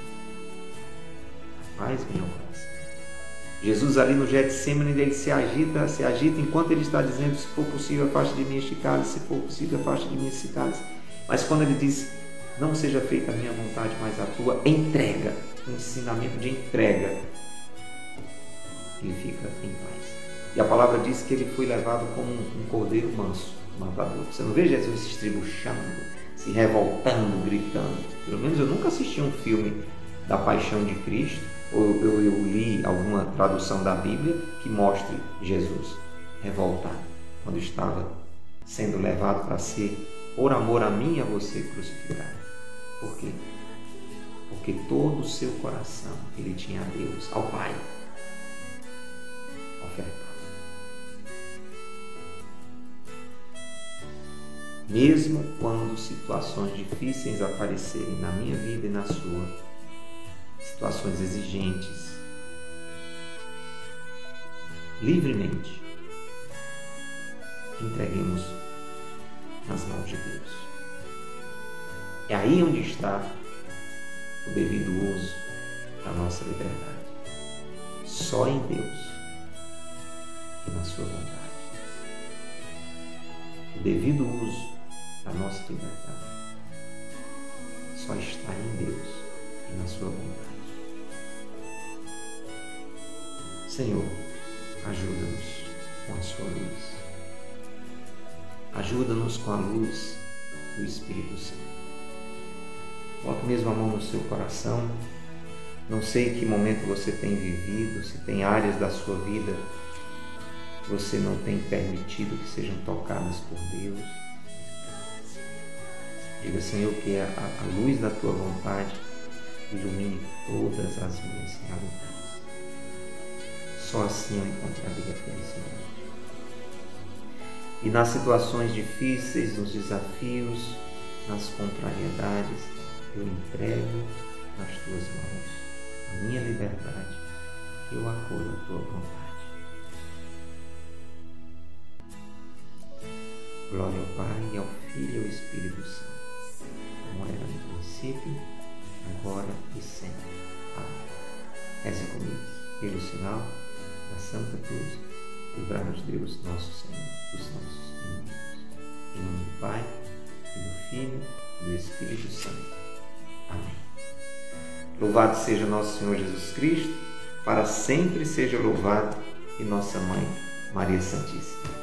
A paz vem ao coração. Jesus ali no Getsemane, ele se agita, se agita enquanto ele está dizendo, se for possível, afaste de mim este cálice, se for possível, afaste de mim este cálice. Mas quando ele diz, não seja feita a minha vontade, mas a tua, entrega, um ensinamento de entrega, ele fica em paz. E a palavra diz que ele foi levado como um, cordeiro manso, matador. Você não vê Jesus se estribuchando, se revoltando, gritando. Pelo menos eu nunca assisti um filme da paixão de Cristo, ou eu, eu li alguma tradução da Bíblia que mostre Jesus revoltado quando estava sendo levado para ser, por amor a mim e a você, crucificado. Por quê? Porque todo o seu coração ele tinha a Deus, ao Pai, ofertado. mesmo quando situações difíceis aparecerem na minha vida e na sua, situações exigentes, livremente, entreguemos nas mãos de Deus. É aí onde está o devido uso da nossa liberdade. Só em Deus e na Sua vontade. O devido uso a nossa liberdade só está em Deus e na Sua vontade. Senhor, ajuda-nos com a Sua luz. Ajuda-nos com a luz do Espírito Santo. Bota mesmo a mão no seu coração. Não sei que momento você tem vivido, se tem áreas da sua vida que você não tem permitido que sejam tocadas por Deus Diga, Senhor, que a, a luz da tua vontade ilumine todas as minhas realidades. Só assim eu encontraria a felicidade. E nas situações difíceis, nos desafios, nas contrariedades, eu entrego nas tuas mãos a minha liberdade, eu acolho a tua vontade. Glória ao Pai, ao Filho e ao Espírito Santo como era no princípio, agora e sempre. Amém. Reze comigo, pelo sinal da Santa Cruz, livrar-nos Deus, nosso Senhor, dos nossos inimigos. Em nome do Pai, e do Filho e do Espírito Santo. Amém. Louvado seja nosso Senhor Jesus Cristo, para sempre seja louvado, e nossa Mãe, Maria Santíssima.